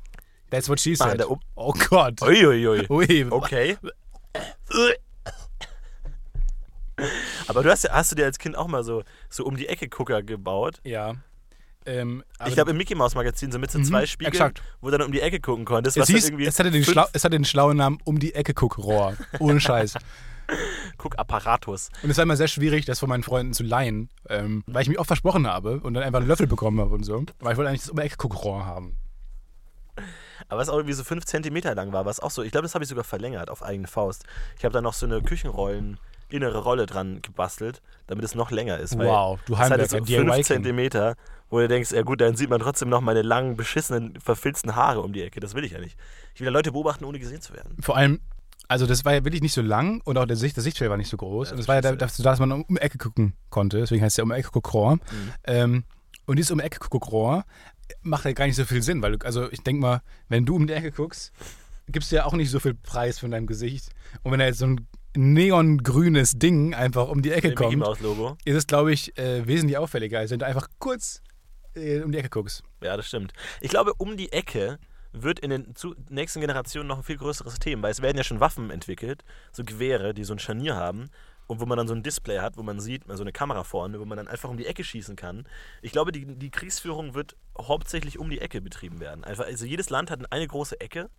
That's what she said. Oh Gott. Uiuiui. Ui. Okay. Aber du hast, ja- hast du dir als Kind auch mal so, so um die Ecke Gucker gebaut? Ja. Ähm, ich glaube im Mickey Mouse Magazin so mit so Mhm, zwei Spiegeln, exakt. wo du dann um die Ecke gucken konntest. es, hieß, es, hatte den schlau, es hatte den schlauen Namen um die Ecke Guckrohr. Ohne Scheiß. Guckapparatus. Und es war immer sehr schwierig, das von meinen Freunden zu leihen, ähm, weil ich mich oft versprochen habe und dann einfach einen Löffel bekommen habe und so. Weil ich wollte eigentlich das um die Ecke Guckrohr haben. Aber was auch irgendwie so 5 Zentimeter lang war, was auch so, ich glaube, das habe ich sogar verlängert auf eigene Faust. Ich habe da noch so eine Küchenrollen, innere Rolle dran gebastelt, damit es noch länger ist. weil Wow, du hatte Heimwerker, so DIY 5 King. Zentimeter, wo du denkst, ja gut, dann sieht man trotzdem noch meine langen, beschissenen, verfilzten Haare um die Ecke. Das will ich ja nicht. Ich will ja Leute beobachten, ohne gesehen zu werden. Vor allem, also das war ja wirklich nicht so lang und auch der Sicht, das Sichtfeld war nicht so groß. Ja, und es das war ja da- dazu da, dass man um die Ecke gucken konnte. Deswegen heißt es ja um die Ecke Guckrohr. Mhm. Ähm, und dieses um die Ecke Guckrohr macht ja gar nicht so viel Sinn, weil du, also ich denke mal, wenn du um die Ecke guckst, gibst du ja auch nicht so viel Preis von deinem Gesicht. Und wenn da jetzt so ein neongrünes Ding einfach um die Ecke Mit dem kommt, Logo. ist es, glaube ich, äh, wesentlich auffälliger, als wenn du einfach kurz äh, um die Ecke guckst. Ja, das stimmt. Ich glaube, um die Ecke wird in den zu nächsten Generationen noch ein viel größeres Thema, weil es werden ja schon Waffen entwickelt, so Gewehre, die so ein Scharnier haben und wo man dann so ein Display hat, wo man sieht, so eine Kamera vorne, wo man dann einfach um die Ecke schießen kann. Ich glaube, die, die Kriegsführung wird hauptsächlich um die Ecke betrieben werden. Einfach, also jedes Land hat eine große Ecke,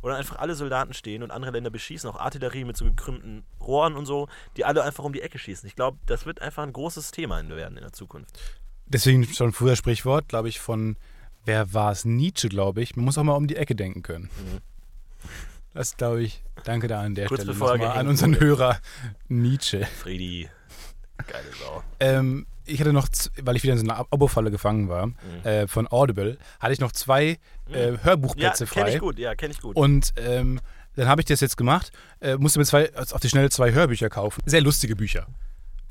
wo dann einfach alle Soldaten stehen und andere Länder beschießen, auch Artillerie mit so gekrümmten Rohren und so, die alle einfach um die Ecke schießen. Ich glaube, das wird einfach ein großes Thema werden in der Zukunft. Deswegen schon früher Sprichwort, glaube ich, von, wer war es? Nietzsche, glaube ich. Man muss auch mal um die Ecke denken können. Mhm. Das glaube ich. Danke da an der Kurz Stelle nochmal an unseren wurde. Hörer Nietzsche. Friedi, geile Sau. Ähm, ich hatte noch, weil ich wieder in so einer Ab- Abo-Falle gefangen war, Mhm. äh, von Audible, hatte ich noch zwei äh, Ja, Hörbuchplätze kenne frei. ich gut, ja, kenne ich gut. Und ähm, dann habe ich das jetzt gemacht, äh, musste mir zwei, auf die Schnelle zwei Hörbücher kaufen. Sehr lustige Bücher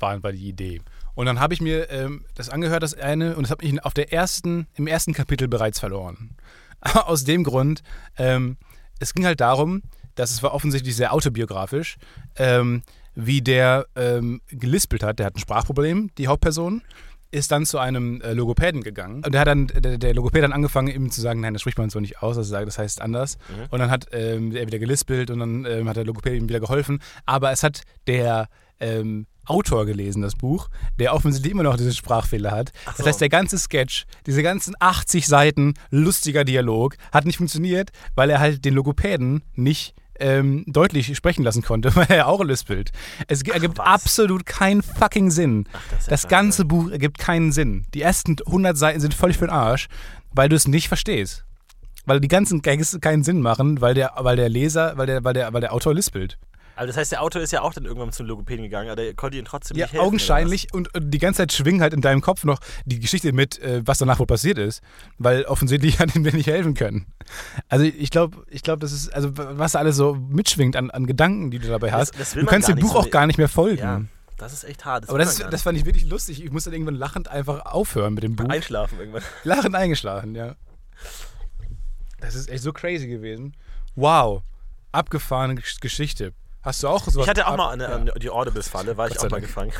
waren war die Idee. Und dann habe ich mir ähm, das angehört, das eine, und das habe ich auf der ersten, im ersten Kapitel bereits verloren. Aus dem Grund, ähm, es ging halt darum, dass es war offensichtlich sehr autobiografisch, ähm, wie der ähm, gelispelt hat. Der hat ein Sprachproblem, die Hauptperson, ist dann zu einem äh, Logopäden gegangen. Und der hat dann, der, der Logopäd hat dann angefangen, ihm zu sagen, nein, das spricht man so nicht aus, das, sagt- das heißt anders. Mhm. Und dann hat ähm, er wieder gelispelt und dann ähm, hat der Logopäd ihm wieder geholfen. Aber es hat der ähm, Autor gelesen, das Buch, der offensichtlich immer noch diese Sprachfehler hat. Ach Das so. heißt, der ganze Sketch, diese ganzen 80 Seiten lustiger Dialog, hat nicht funktioniert, weil er halt den Logopäden nicht ähm, deutlich sprechen lassen konnte, weil er auch lispelt. Es ergibt was. absolut keinen fucking Sinn. Ach, das Das ganze Buch ergibt keinen Sinn. Die ersten 100 Seiten sind völlig für den Arsch, weil du es nicht verstehst. Weil die ganzen Gags keinen Sinn machen, weil der, weil der Leser, weil der, weil der, weil der Autor lispelt. Aber das heißt, der Autor ist ja auch dann irgendwann zum Logopäden gegangen, aber der konnte ihn trotzdem Ja, nicht helfen. augenscheinlich. Und, und die ganze Zeit schwingen halt in deinem Kopf noch die Geschichte mit, äh, was danach wohl passiert ist. Weil offensichtlich hat ihm wir nicht helfen können. Also ich glaube, ich glaube, das ist, also was da alles so mitschwingt an, an Gedanken, die du dabei Das- hast. das will du kannst dem Buch so auch gar nicht mehr folgen. Ja, das ist echt hart. Aber will das, gar das fand ich wirklich lustig. Ich musste dann irgendwann lachend einfach aufhören mit dem Buch. Einschlafen irgendwann. Lachend eingeschlafen, ja. Das ist echt so crazy gewesen. Wow. Abgefahrene Gesch- Geschichte. Hast du auch so Ich hatte auch mal eine, ja. eine, die Audible-Falle, war ich auch mal gefangen.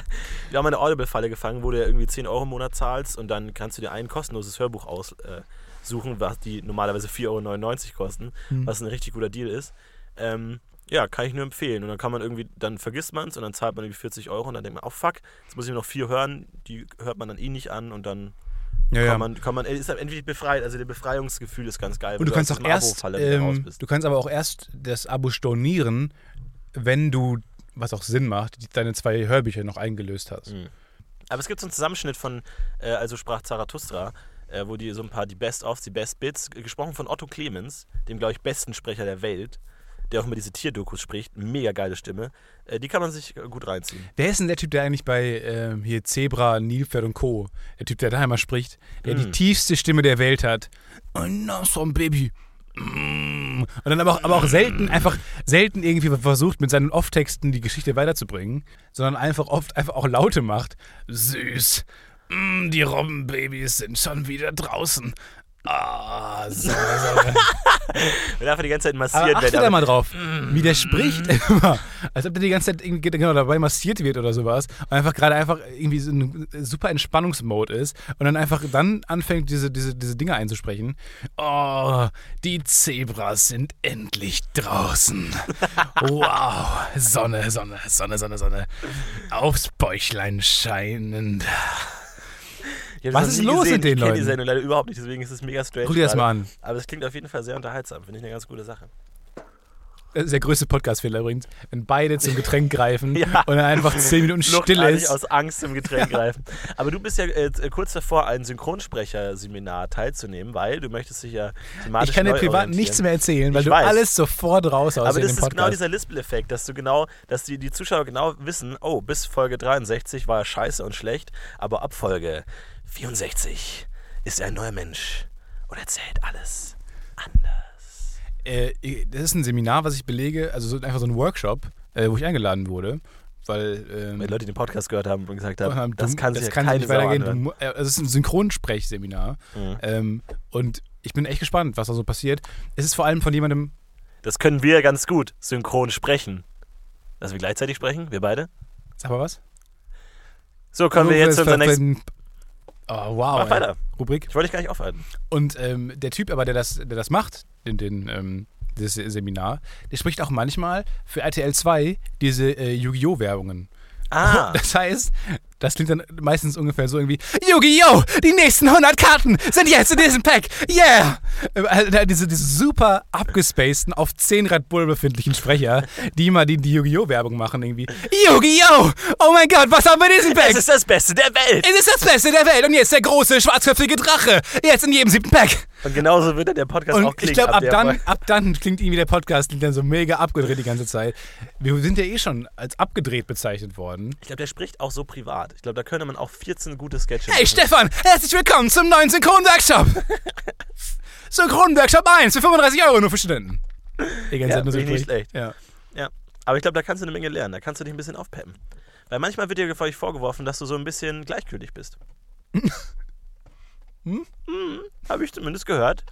Wir haben eine Audible-Falle gefangen, wo du ja irgendwie 10 Euro im Monat zahlst und dann kannst du dir ein kostenloses Hörbuch aussuchen, was die normalerweise 4,99 Euro kosten, Hm. was ein richtig guter Deal ist. Ähm, ja, kann ich nur empfehlen. Und dann kann man irgendwie, dann vergisst man es und dann zahlt man irgendwie 40 Euro und dann denkt man, oh fuck, jetzt muss ich noch vier hören, die hört man dann eh nicht an und dann Ja, kann ja. man, kann man, ist endlich befreit. Also der Befreiungsgefühl ist ganz geil. Und du kannst auch erst, ähm, bist. du kannst aber auch erst das Abo stornieren, wenn du, was auch Sinn macht, deine zwei Hörbücher noch eingelöst hast. Mhm. Aber es gibt so einen Zusammenschnitt von, äh, also sprach Zarathustra, äh, wo die so ein paar, die Best-ofs, die Best-Bits, gesprochen von Otto Clemens, dem, glaube ich, besten Sprecher der Welt, der auch immer diese Tierdokus spricht, mega geile Stimme. Äh, die kann man sich äh, gut reinziehen. Wer ist denn der Typ, der eigentlich bei ähm, hier Zebra, Nilpferd und Co., der Typ, der da immer spricht, der die Mm. tiefste Stimme der Welt hat? Oh, no, so ein Baby. Mm. Und dann aber auch, aber auch selten einfach selten irgendwie versucht mit seinen Off-Texten die Geschichte weiterzubringen, sondern einfach oft einfach auch Laute macht. Süß. Mm, die Robbenbabys sind schon wieder draußen. Ah, Sonne, Sonne. Wenn einfach die ganze Zeit Aber massiert achte wird. da mal drauf, wie der spricht immer. Als ob der die ganze Zeit irgendwie genau dabei massiert wird oder sowas. Und einfach gerade einfach irgendwie so ein super Entspannungsmode ist. Und dann einfach dann anfängt, diese, diese, diese Dinge einzusprechen. Oh, die Zebras sind endlich draußen. Wow. Sonne, Sonne, Sonne, Sonne, Sonne. Aufs Bäuchlein scheinend. Ich hab Was ist los gesehen. mit den ich Leuten? die Sendung leider überhaupt nicht, deswegen ist es mega strange. Guck dir das mal an. Aber es klingt auf jeden Fall sehr unterhaltsam. Finde ich eine ganz gute Sache. Das ist der größte Podcast-Fehler übrigens. Wenn beide zum Getränk greifen Ja. und dann einfach zehn Minuten still ist. aus Angst zum Getränk greifen. Aber du bist ja äh, kurz davor, ein Synchronsprecherseminar teilzunehmen, weil du möchtest dich ja thematisch Ich kann dir privat nichts mehr erzählen, weil Ich du weiß. alles sofort raus aus Aber das ist Podcast. genau dieser Lispel-Effekt, dass du genau, dass die, die Zuschauer genau wissen, oh, bis Folge 63 war er scheiße und schlecht, aber ab Folge 64 ist er ein neuer Mensch und erzählt alles anders. äh, das ist ein Seminar, was ich belege, also so, einfach so ein Workshop, äh, wo ich eingeladen wurde, weil ähm, Wenn Leute den Podcast gehört haben und gesagt haben, haben, das kann das ja kann keine nicht weitergehen. Du, äh, es ist ein Synchronsprechseminar Mhm. ähm, und ich bin echt gespannt, was da so passiert. Es ist vor allem von jemandem, Das können wir ganz gut synchron sprechen. Dass wir gleichzeitig sprechen, wir beide. sag mal was? So kommen wir jetzt zu unserer nächsten. Oh, wow. Mach weiter. Rubrik. Ich wollte dich gar nicht aufhalten. Und ähm, der Typ aber, der das, der das macht, den, den, ähm, das Seminar, der spricht auch manchmal für RTL 2 diese äh, Yu-Gi-Oh! Werbungen. Ah, Das heißt, das klingt dann meistens ungefähr so irgendwie: Yu-Gi-Oh! Die nächsten 100 Karten sind jetzt in diesem Pack! Yeah! Äh, halt diese, diese super abgespaceden, auf 10 Red Bull befindlichen Sprecher, die immer die, die Yu-Gi-Oh! Werbung machen, irgendwie: Yu-Gi-Oh! Oh mein Gott, was haben wir in diesem Pack? es ist das Beste der Welt. Es ist das Beste der Welt und jetzt der große schwarzköpfige Drache! Jetzt in jedem siebten Pack! Und genauso wird dann der Podcast auch Und klingen. ich glaube, ab, der dann, ab dann klingt irgendwie der Podcast klingt dann so mega abgedreht die ganze Zeit. Wir sind ja eh schon als abgedreht bezeichnet worden. Ich glaube, der spricht auch so privat. Ich glaube, da könnte man auch 14 gute Sketche Hey machen. Stefan, herzlich willkommen zum neuen Synchronworkshop. Synchronworkshop 1 für 35 Euro nur für Studenten. Ganze Ja, nur so nicht schlecht. Ja. Ja. Aber ich glaube, da kannst du eine Menge lernen. Da kannst du dich ein bisschen aufpeppen. Weil manchmal wird dir vorgeworfen, dass du so ein bisschen gleichgültig bist. hm? Habe ich zumindest gehört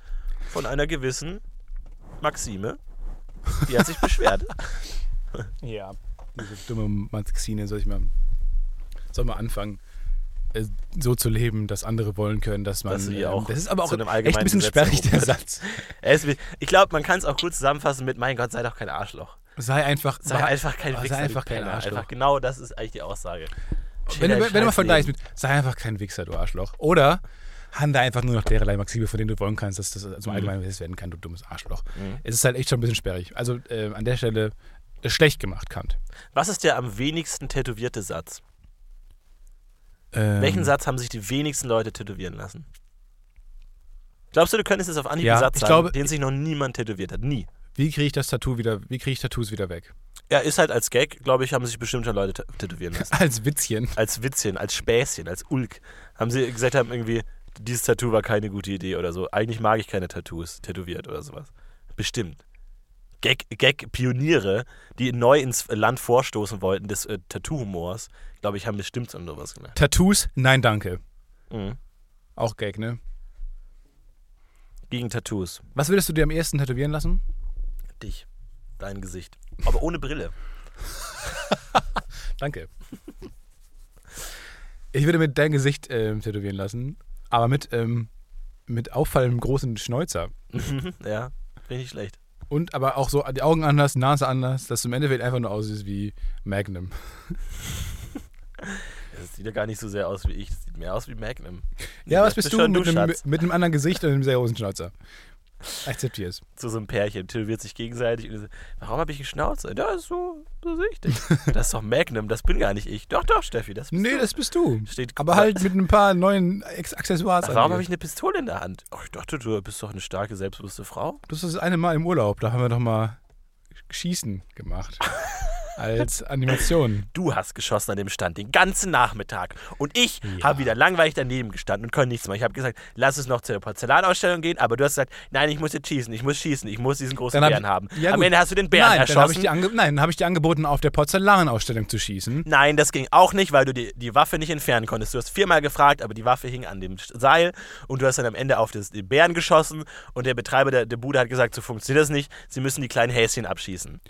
von einer gewissen Maxime. Die hat sich beschwert. ja. Diese dumme Maxine, soll ich mal, soll mal anfangen, äh, so zu leben, dass andere wollen können, dass man. Sie ähm, auch das ist aber auch echt ein bisschen Gesetz sperrig, der. Satz. Ich glaube, man kann es auch gut zusammenfassen mit: Mein Gott, sei doch kein Arschloch. Sei einfach, Sei einfach kein sei Wichser. du einfach kein. Arschloch. Einfach genau das ist eigentlich die Aussage. Wenn, du- dein wenn du mal vergleichst mit, sei einfach kein Wichser, du Arschloch. Oder handle einfach nur noch derlei Maxime, von denen du wollen kannst, dass das zum Allgemeinen mhm. werden kann, du dummes Arschloch. Mhm. Es ist halt echt schon ein bisschen sperrig. Also äh, an der Stelle äh, schlecht gemacht, Kant. Was ist der am wenigsten tätowierte Satz? Ähm, Welchen Satz haben sich die wenigsten Leute tätowieren lassen? Glaubst du, du könntest jetzt auf Anhieb Ja, einen Satz sagen, glaube- den sich noch niemand tätowiert hat? Nie. Wie kriege ich das Tattoo wieder, wie kriege ich Tattoos wieder weg? Ja, ist halt als Gag, glaube ich, haben sich bestimmt schon Leute tä- tätowieren lassen. Als Witzchen. Als Witzchen, als Späßchen, als Ulk. Haben sie gesagt haben irgendwie, dieses Tattoo war keine gute Idee oder so. Eigentlich mag ich keine Tattoos tätowiert oder sowas. Bestimmt. Gag- Gag-Pioniere, die neu ins Land vorstoßen wollten des äh, Tattoo-Humors, glaube ich, haben bestimmt so sowas gemacht. Tattoos? Nein, danke. Mhm. Auch Gag, ne? Gegen Tattoos. Was würdest du dir am ehesten tätowieren lassen? Dich. Dein Gesicht. Aber ohne Brille. Danke. Ich würde mit dein Gesicht ähm, tätowieren lassen, aber mit, ähm, mit auffallendem großen Schnäuzer. ja, finde ich nicht schlecht. Und aber auch so die Augen anders, Nase anders, dass du im Endeffekt einfach nur aussiehst wie Magnum. Das sieht ja gar nicht so sehr aus wie ich. Das sieht mehr aus wie Magnum. Ja, was bist du mit einem, mit einem anderen Gesicht und einem sehr großen Schnauzer? Akzeptiere es. Zu so einem Pärchen, tätowiert sich gegenseitig. Und so, Warum habe ich einen Schnauze? Ja, ist so, so sehe ich dich. Das ist doch Magnum, das bin gar nicht ich. Doch, doch, Steffi, das bist Nee, du. das bist du. Steht Aber halt mit ein paar neuen Accessoires. Ach, warum habe ich eine Pistole in der Hand? Oh, ich dachte, du bist doch eine starke, selbstbewusste Frau. Das ist das eine Mal im Urlaub, da haben wir doch mal Schießen gemacht. als Animation. Du hast geschossen an dem Stand den ganzen Nachmittag. Und ich habe wieder langweilig daneben gestanden und konnte nichts machen. Ich habe gesagt, lass es noch zur Porzellanausstellung gehen, aber du hast gesagt, nein, ich muss jetzt schießen, ich muss schießen, ich muss diesen großen Dann hab Bären ich- haben. Ja, Am gut. Ende hast du den Bären Nein, dann habe ich, erschossen. ange- nein, dann hab ich dir angeboten, auf der Porzellanausstellung zu schießen. Nein, das ging auch nicht, weil du die, die Waffe nicht entfernen konntest. Du hast viermal gefragt, aber die Waffe hing an dem Seil und du hast dann am Ende auf das, den Bären geschossen und der Betreiber der, der Bude hat gesagt, so funktioniert das nicht, sie müssen die kleinen Häschen abschießen.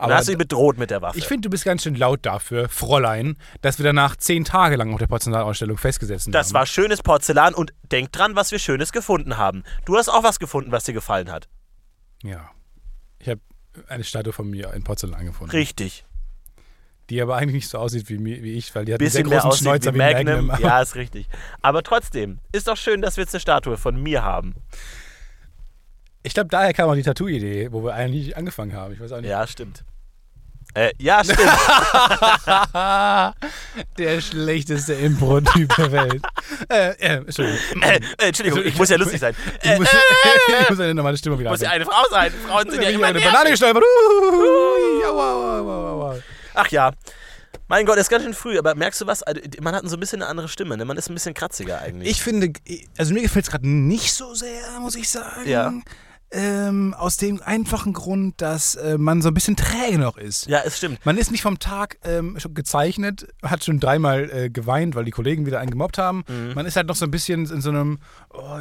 Aber hast du ihn bedroht mit der Waffe. Ich finde, du bist ganz schön laut dafür, Fräulein, dass wir danach zehn Tage lang auf der Porzellanausstellung festgesetzt haben. das war schönes Porzellan und denk dran, was wir Schönes gefunden haben. Du hast auch was gefunden, was dir gefallen hat. Ja. Ich habe eine Statue von mir in Porzellan gefunden. Richtig. Die aber eigentlich nicht so aussieht wie, wie ich, weil die hat einen Bisschen sehr mehr großen Schnäuzer wie wie Magnum. Magnum. Ja, ist richtig. Aber trotzdem, ist doch schön, dass wir jetzt eine Statue von mir haben. Ich glaube, daher kam auch die Tattoo-Idee, wo wir eigentlich angefangen haben. Ich weiß auch nicht. Ja, stimmt. Äh, ja, stimmt. Der schlechteste Impro-Typ der Welt. Äh, äh, Entschuldigung. äh, äh, Entschuldigung, ich muss ja lustig sein. Ich muss, ich muss eine normale Stimme wieder muss ja eine Frau sein. Frauen sind ja Ich immer eine. Banane gestolpert. Ach ja. Mein Gott, es ist ganz schön früh, aber merkst du was? Also, Man hat so ein bisschen eine andere Stimme, ne? Man ist ein bisschen kratziger eigentlich. Ich finde, also mir gefällt es gerade nicht so sehr, muss ich sagen. Ja. Ähm, aus dem einfachen Grund, dass äh, man so ein bisschen träge noch ist. ja, es stimmt. Man ist nicht vom Tag ähm, schon gezeichnet, hat schon dreimal äh, geweint, weil die Kollegen wieder einen gemobbt haben. Mhm. Man ist halt noch so ein bisschen in so einem, oh,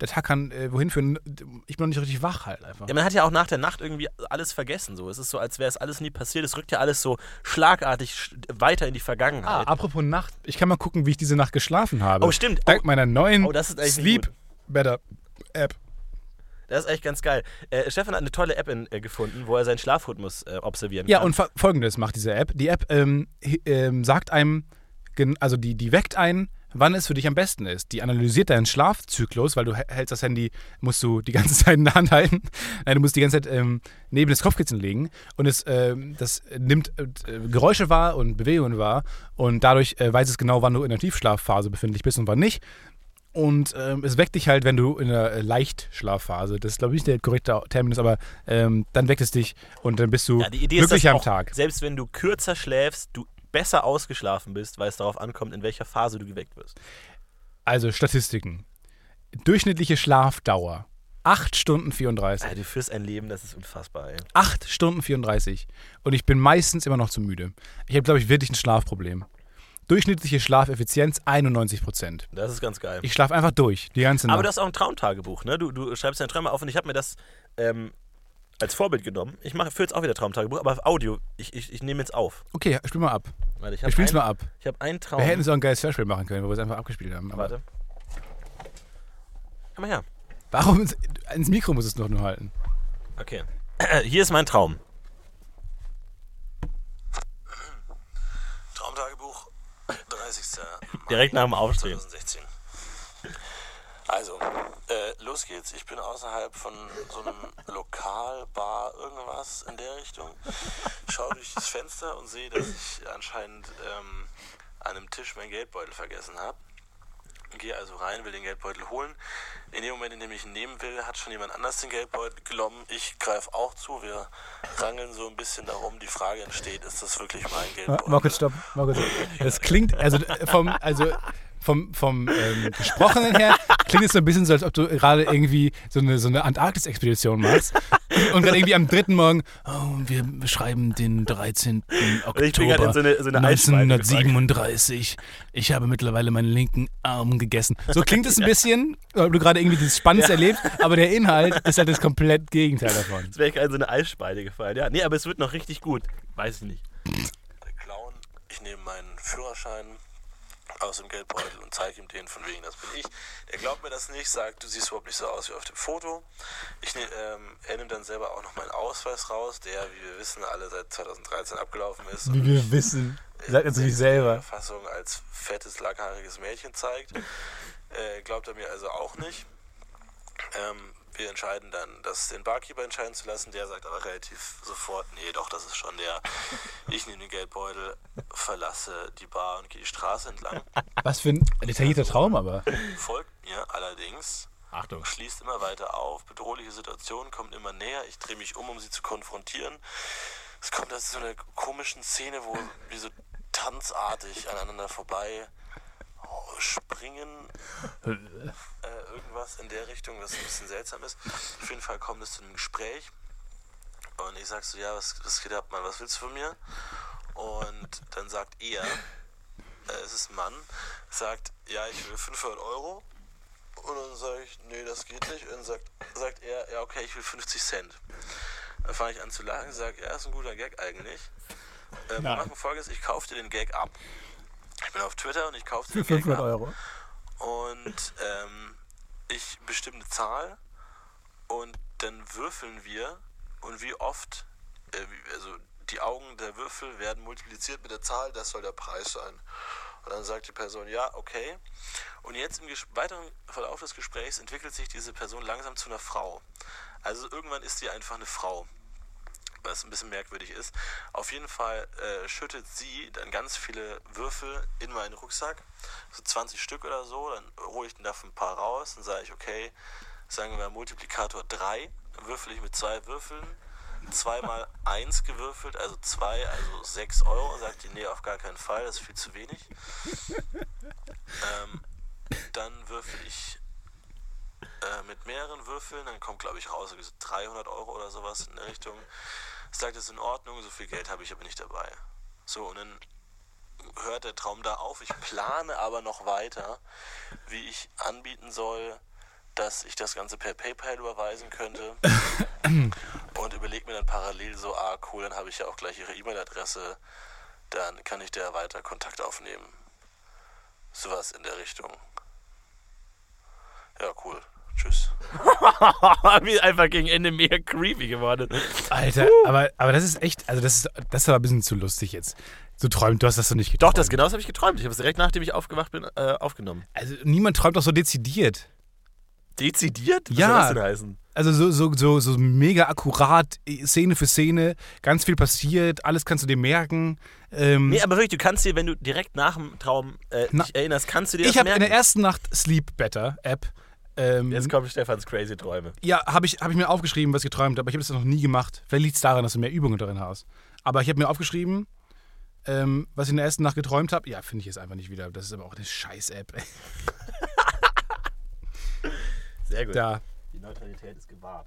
der Tag kann äh, wohin führen. Ich bin noch nicht richtig wach halt einfach. Ja, man hat ja auch nach der Nacht irgendwie alles vergessen. So. Es ist so, als wäre es alles nie passiert. Es rückt ja alles so schlagartig sch- weiter in die Ah, Vergangenheit. apropos Nacht, ich kann mal gucken, wie ich diese Nacht geschlafen habe. Oh, stimmt. Dank meiner neuen Oh, das ist eigentlich Sleep. Better App. Das ist echt ganz geil. Äh, Stefan hat eine tolle App in, äh, gefunden, wo er seinen Schlafrhythmus äh, observieren Ja, kann. und fo- folgendes macht diese App. Die App ähm, ähm, sagt einem, also die, die weckt ein, wann es für dich am besten ist. Die analysiert deinen Schlafzyklus, weil du hä- hältst das Handy, musst du die ganze Zeit in der Hand halten. Nein, du musst die ganze Zeit ähm, neben das Kopfkissen legen und es ähm, das nimmt äh, Geräusche wahr und Bewegungen wahr und dadurch äh, weiß es genau, wann du in der Tiefschlafphase befindlich bist und wann nicht. Und ähm, es weckt dich halt, wenn du in der äh, Leichtschlafphase, das ist glaube ich nicht der korrekte Terminus, aber ähm, dann weckt es dich und dann bist du ja, die Idee glücklich ist, dass am auch, Tag. selbst wenn du kürzer schläfst, du besser ausgeschlafen bist, weil es darauf ankommt, in welcher Phase du geweckt wirst. Also Statistiken. Durchschnittliche Schlafdauer 8 Stunden 34. Alter, du führst ein Leben, das ist unfassbar, ey. 8 Stunden 34. Und ich bin meistens immer noch zu müde. Ich habe, glaube ich, wirklich ein Schlafproblem. Durchschnittliche Schlafeffizienz 91 Prozent. Das ist ganz geil. Ich schlafe einfach durch, die ganze Nacht. Aber du hast auch ein Traumtagebuch, ne? Du, du schreibst deine Träume auf und ich habe mir das ähm, als Vorbild genommen. Ich mache für jetzt auch wieder Traumtagebuch, aber auf Audio. Ich, ich, ich nehme jetzt auf. okay, spiel mal ab. Warte, ich habe spielen es ein, mal ab. ich hab einen Traum. Wir hätten so ein geiles Hörspiel machen können, wo wir es einfach abgespielt haben. Aber Warte. Komm mal her. Warum? Ins Mikro muss es doch nur halten. Okay. Hier ist mein Traum. Traumtagebuch, 30. Direkt nach dem Aufstehen. 2016. Also, äh, los geht's. Ich bin außerhalb von so einem Lokal, Bar, irgendwas in der Richtung. Schaue durch das Fenster und sehe, dass ich anscheinend ähm, an einem Tisch meinen Geldbeutel vergessen habe. Gehe also rein, will den Geldbeutel holen. In dem Moment, in dem ich ihn nehmen will, hat schon jemand anders den Geldbeutel genommen. Ich greife auch zu. Wir rangeln so ein bisschen darum. Die Frage entsteht, ist das wirklich mein Geldbeutel? Mal kurz stopp. Mal kurz. Das klingt, also äh, vom, also vom, vom ähm, Gesprochenen her, klingt es so ein bisschen so, als ob du gerade irgendwie so eine, so eine Antarktis-Expedition machst. Und gerade irgendwie am dritten Morgen, oh, wir schreiben den 13. Oktober in so eine- so eine Eisspalte 1937. Ich habe mittlerweile meinen linken Arm gegessen. So klingt es ein bisschen, weil du gerade irgendwie das Spannendste erlebst, aber der Inhalt ist halt das komplett Gegenteil davon. Jetzt wäre ich gerade in so eine Eisspalte gefallen. Ja, nee, aber es wird noch richtig gut. Weiß ich nicht. klauen. Ich nehme meinen Führerschein aus dem Geldbeutel und zeige ihm den von wegen, das bin ich. Er glaubt mir das nicht, sagt, du siehst überhaupt nicht so aus wie auf dem Foto. Ich nehm, ähm, er nimmt dann selber auch noch meinen Ausweis raus, der, wie wir wissen, alle seit 2013 abgelaufen ist. Wie wir wissen. Sagt er zu sich selber. Fassung als fettes, langhaariges Mädchen zeigt. Äh, glaubt er mir also auch nicht. Ähm, wir entscheiden dann, das den Barkeeper entscheiden zu lassen. Der sagt aber relativ sofort, nee, doch, das ist schon der. Ich nehme den Geldbeutel, verlasse die Bar und gehe die Straße entlang. Was für ein detaillierter Traum aber. Folgt mir allerdings, Achtung. schließt immer weiter auf. Bedrohliche Situation kommt immer näher. Ich drehe mich um, um sie zu konfrontieren. es kommt aus so einer komischen Szene, wo die so tanzartig aneinander vorbei springen. Äh, irgendwas in der Richtung, was ein bisschen seltsam ist. Auf jeden Fall kommt es zu einem Gespräch. Und ich sag so, ja, was, was geht ab, Mann, was willst du von mir? Und dann sagt er, äh, es ist ein Mann, sagt, ja, ich will 500 Euro. Und dann sage ich, nee, das geht nicht. Und dann sagt, sagt er, ja, okay, ich will 50 Cent. Dann fange ich an zu lachen, sage, ja, ist ein guter Gag eigentlich. Äh, wir Nein. machen folgendes, ich kaufe dir den Gag ab. Ich bin auf Twitter und ich kaufe Für den Gag 500 ab. Euro. Und ähm, ich bestimme eine Zahl und dann würfeln wir und wie oft, äh, wie, also die Augen der Würfel werden multipliziert mit der Zahl, das soll der Preis sein. Und dann sagt die Person, ja, okay. Und jetzt im weiteren Verlauf des Gesprächs entwickelt sich diese Person langsam zu einer Frau. Also irgendwann ist sie einfach eine Frau was ein bisschen merkwürdig ist. Auf jeden Fall äh, schüttet sie dann ganz viele Würfel in meinen Rucksack, so 20 Stück oder so. Dann hole ich davon ein paar raus und sage ich, okay, sagen wir Multiplikator 3, würfel ich mit zwei Würfeln, zweimal 1 gewürfelt, also 2, also 6 Euro. Und sagt die, nee, auf gar keinen Fall, das ist viel zu wenig. ähm, dann würfel ich äh, mit mehreren Würfeln, dann kommt, glaube ich, raus irgendwie so 300 Euro oder sowas in der Richtung. Sagt, das ist in Ordnung, so viel Geld habe ich aber nicht dabei. So, und dann hört der Traum da auf. Ich plane aber noch weiter, wie ich anbieten soll, dass ich das Ganze per PayPal überweisen könnte. und überlege mir dann parallel so, ah cool, dann habe ich ja auch gleich ihre E-Mail-Adresse. Dann kann ich der weiter Kontakt aufnehmen. Sowas in der Richtung. Ja, cool. Tschüss. Wie einfach gegen Ende mega creepy geworden. Alter, aber, aber das ist echt, also das ist, das ist aber ein bisschen zu lustig jetzt. So träumt, du hast das doch nicht Doch, geträumt. das genau das habe ich geträumt. Ich habe es direkt nachdem ich aufgewacht bin, äh, aufgenommen. Also niemand träumt doch so dezidiert. Dezidiert? Was Ja. soll das denn heißen? Also so, so, so, so mega akkurat, eh, Szene für Szene, ganz viel passiert, alles kannst du dir merken. Ähm, Nee, aber wirklich, du kannst dir, wenn du direkt nach dem Traum äh, Na, dich erinnerst, kannst du dir ich das habe in merken. der ersten Nacht Sleep Better App. Ähm, Jetzt kommen Stefans crazy Träume. ja, habe ich, hab ich mir aufgeschrieben, was ich geträumt habe, aber ich habe das noch nie gemacht. Vielleicht liegt es daran, dass du mehr Übungen darin hast. Aber ich habe mir aufgeschrieben, ähm, was ich in der ersten Nacht geträumt habe. Ja, finde ich jetzt einfach nicht wieder. Das ist aber auch eine Scheiß-App. Sehr gut. Da. Die Neutralität ist gewahrt.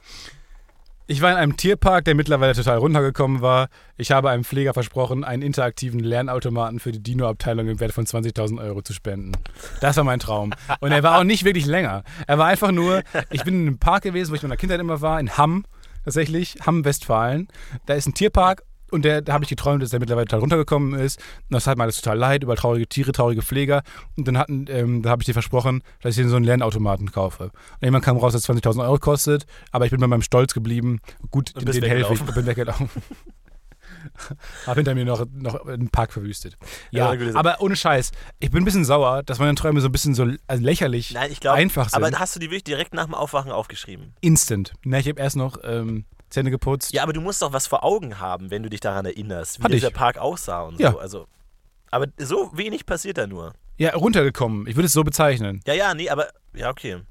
Ich war in einem Tierpark, der mittlerweile total runtergekommen war. Ich habe einem Pfleger versprochen, einen interaktiven Lernautomaten für die Dino-Abteilung im Wert von 20.000 Euro zu spenden. Das war mein Traum. Und er war auch nicht wirklich länger. Er war einfach nur, ich bin in einem Park gewesen, wo ich in meiner Kindheit immer war, in Hamm tatsächlich, Hamm, Westfalen. Da ist ein Tierpark und der, da habe ich geträumt, dass der mittlerweile total runtergekommen ist. Und das hat mir alles total leid, über traurige Tiere, traurige Pfleger. Und dann hatten, ähm, da habe ich dir versprochen, dass ich dir so einen Lernautomaten kaufe. Und irgendwann kam raus, dass es 20.000 Euro kostet, aber ich bin bei meinem Stolz geblieben. Gut, bist den helfe ich. bin weggelaufen. Hab hinter mir noch, noch einen Park verwüstet. Ja, Ja, aber ohne Scheiß. Ich bin ein bisschen sauer, dass meine Träume so ein bisschen so also lächerlich Nein, ich glaube, einfach sind. aber hast du die wirklich direkt nach dem Aufwachen aufgeschrieben? Instant. Na, ich habe erst noch ähm, Zähne geputzt. Ja, aber du musst doch was vor Augen haben, wenn du dich daran erinnerst, wie Hatte dieser ich. Park aussah und Ja. so. Also, aber so wenig passiert da nur. Ja, runtergekommen. Ich würde es so bezeichnen. Ja, ja, nee, aber ja, okay.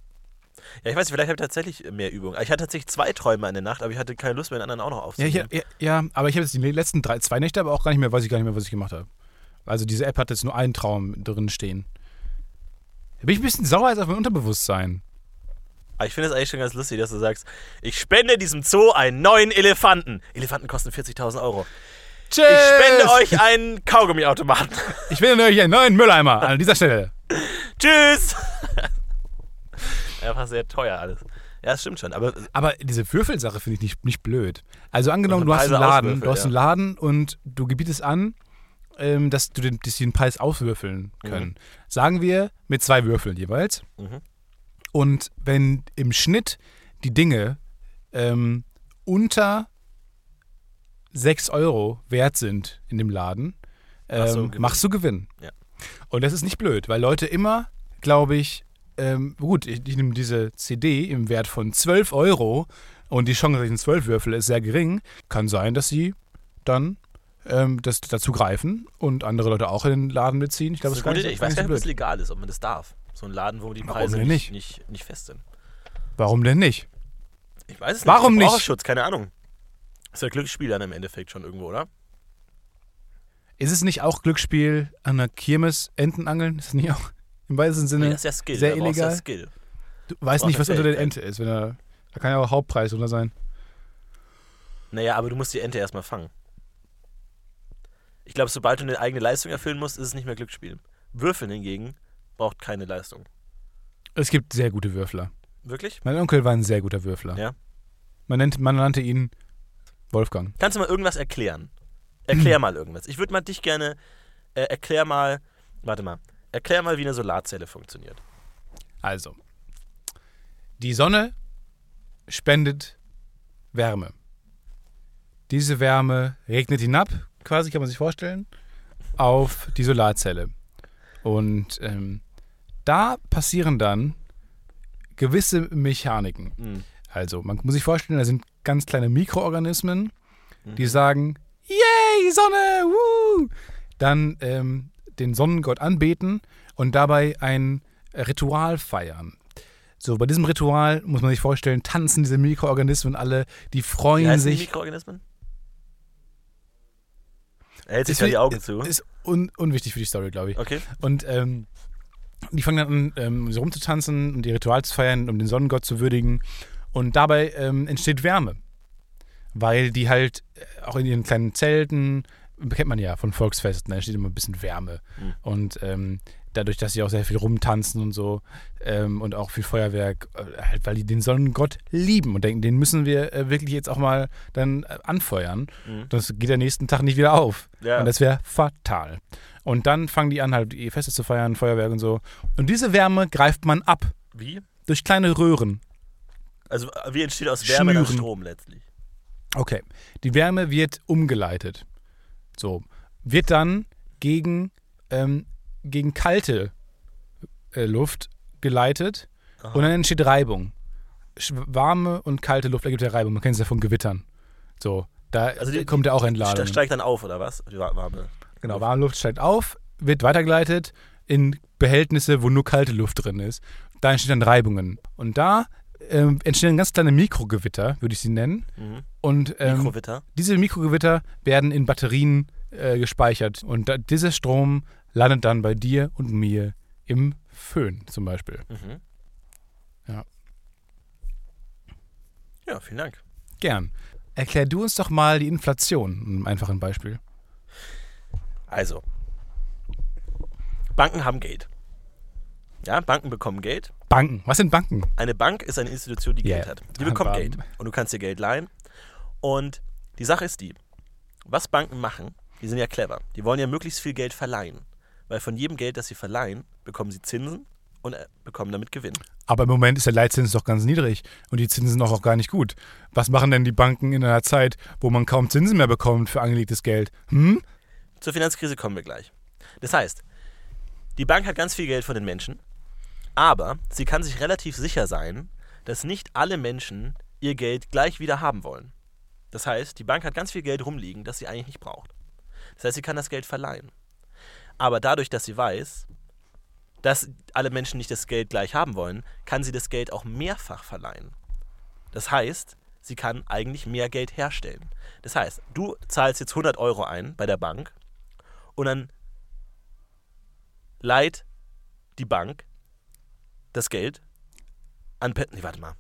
Ja, ich weiß nicht, vielleicht habe ich tatsächlich mehr Übung. Ich hatte tatsächlich zwei Träume in der Nacht, aber ich hatte keine Lust mehr, den anderen auch noch Ja, aufzunehmen. ja, ja, ja aber ich habe jetzt die letzten drei, zwei Nächte aber auch gar nicht mehr, weiß ich gar nicht mehr, was ich gemacht habe. Also diese App hat jetzt nur einen Traum drin stehen. Da bin ich ein bisschen sauer jetzt auf mein Unterbewusstsein. Aber ich finde es eigentlich schon ganz lustig, dass du sagst, ich spende diesem Zoo einen neuen Elefanten. Elefanten kosten 40.000 Euro. Tschüss! Ich spende euch einen Kaugummiautomaten. Ich finde euch einen neuen Mülleimer an dieser Stelle. Tschüss! Einfach sehr teuer alles. Ja, das stimmt schon. Aber Aber diese Würfelsache finde ich nicht, nicht blöd. Also angenommen, Also du hast einen Laden, du hast einen Laden und du gebietest an, ähm, dass du den, dass den Preis auswürfeln können. Sagen wir mit zwei Würfeln jeweils. Mhm. Und wenn im Schnitt die Dinge ähm, unter 6 Euro wert sind in dem Laden, ähm, Machst du Gewinn. machst du Gewinn. Ja. Und das ist nicht blöd, weil Leute immer, glaube ich, ähm, gut, ich, ich nehme diese CD im Wert von 12 Euro und die Chance, dass ich einen 12 würfel, ist sehr gering. Kann sein, dass sie dann ähm, das dazu greifen und andere Leute auch in den Laden mitziehen. Ich das glaube, das eine ist gar nicht, Ich weiß gar nicht, ob das so legal ist, ob man das darf. So ein Laden, wo die Warum Preise denn nicht, nicht? nicht, nicht fest sind. Warum denn nicht? Ich weiß es Warum nicht. nicht? Verbraucherschutz, keine Ahnung. Ist ja Glücksspiel dann im Endeffekt schon irgendwo, oder? Ist es nicht auch Glücksspiel an der Kirmes Entenangeln? Ist es nicht auch im weitesten Sinne Nee, das ist ja Skill. sehr du ja illegal? Skill. Du weißt nicht, was unter der. Ente ist. Wenn er, da kann ja auch Hauptpreis oder sein. Naja, aber du musst die Ente erstmal fangen. Ich glaube, sobald du eine eigene Leistung erfüllen musst, ist es nicht mehr Glücksspiel. Würfeln hingegen braucht keine Leistung. Es gibt sehr gute Würfler. Wirklich? Mein Onkel war ein sehr guter Würfler. Ja. Man, nennt, man nannte ihn Wolfgang. Kannst du mal irgendwas erklären? Erklär mal irgendwas. Ich würde mal dich gerne, äh, erklär mal, warte mal, erklär mal, wie eine Solarzelle funktioniert. Also, die Sonne spendet Wärme. Diese Wärme regnet hinab, quasi kann man sich vorstellen, auf die Solarzelle. Und ähm, da passieren dann gewisse Mechaniken. Mhm. Also, man muss sich vorstellen, da sind ganz kleine Mikroorganismen, Mhm. die sagen, yay, Sonne, woo! Dann ähm, den Sonnengott anbeten und dabei ein Ritual feiern. So, bei diesem Ritual muss man sich vorstellen, tanzen diese Mikroorganismen alle, die Wie freuen heißen die sich. Mikroorganismen? Er hält sich gerade die Augen zu. ist un unwichtig für die Story, glaube ich. Okay. Und ähm, die fangen dann an, ähm, so rumzutanzen und die Ritual zu feiern, um den Sonnengott zu würdigen. Und dabei ähm, entsteht Wärme. Weil die halt äh, auch in ihren kleinen Zelten, kennt man ja von Volksfesten, da entsteht immer ein bisschen Wärme. Mhm. Und ähm, dadurch, dass sie auch sehr viel rumtanzen und so ähm, und auch viel Feuerwerk, äh, halt, weil die den Sonnengott lieben und denken, den müssen wir äh, wirklich jetzt auch mal dann äh, anfeuern. Mhm. Das geht am nächsten Tag nicht wieder auf. Ja. Und das wäre fatal. Und dann fangen die an, halt die Feste zu feiern, Feuerwerk und so. Und diese Wärme greift man ab Wie? durch kleine Röhren. Also, wie entsteht aus Wärme dann Schnüren. Strom letztlich? Okay. Die Wärme wird umgeleitet. So. Wird dann gegen, ähm, gegen kalte äh, Luft geleitet Aha. und dann entsteht Reibung. Warme und kalte Luft ergibt ja Reibung. Man kennt es ja von Gewittern. So. Da Also die- kommt ja auch Entladung. steigt dann auf, oder was? Die wa- warme. Genau, warme Luft steigt auf, wird weitergeleitet in Behältnisse, wo nur kalte Luft drin ist. Da entstehen dann Reibungen. Und da ähm, entstehen ganz kleine Mikrogewitter, würde ich sie nennen. Mhm. Und ähm, Mikrowitter. diese Mikrogewitter werden in Batterien äh, gespeichert. Und da, dieser Strom landet dann bei dir und mir im Föhn zum Beispiel. Mhm. Ja. Ja, vielen Dank. Gern. Erklär du uns doch mal die Inflation, ein einfaches Beispiel. Also, Banken haben Geld. Ja, Banken bekommen Geld. Banken. Was sind Banken? Eine Bank ist eine Institution, die Ja, Geld hat. Die bekommt Geld. Und du kannst dir Geld leihen. Und die Sache ist die, was Banken machen, die sind ja clever. Die wollen ja möglichst viel Geld verleihen. Weil von jedem Geld, das sie verleihen, bekommen sie Zinsen und äh, bekommen damit Gewinn. Aber im Moment ist der Leitzins doch ganz niedrig und die Zinsen sind auch gar nicht gut. Was machen denn die Banken in einer Zeit, wo man kaum Zinsen mehr bekommt für angelegtes Geld? Hm? Zur Finanzkrise kommen wir gleich. Das heißt, die Bank hat ganz viel Geld von den Menschen, aber sie kann sich relativ sicher sein, dass nicht alle Menschen ihr Geld gleich wieder haben wollen. Das heißt, die Bank hat ganz viel Geld rumliegen, das sie eigentlich nicht braucht. Das heißt, sie kann das Geld verleihen. Aber dadurch, dass sie weiß, dass alle Menschen nicht das Geld gleich haben wollen, kann sie das Geld auch mehrfach verleihen. Das heißt, sie kann eigentlich mehr Geld herstellen. Das heißt, du zahlst jetzt 100 Euro ein bei der Bank und dann leiht die Bank das Geld an. Pe nee, warte mal.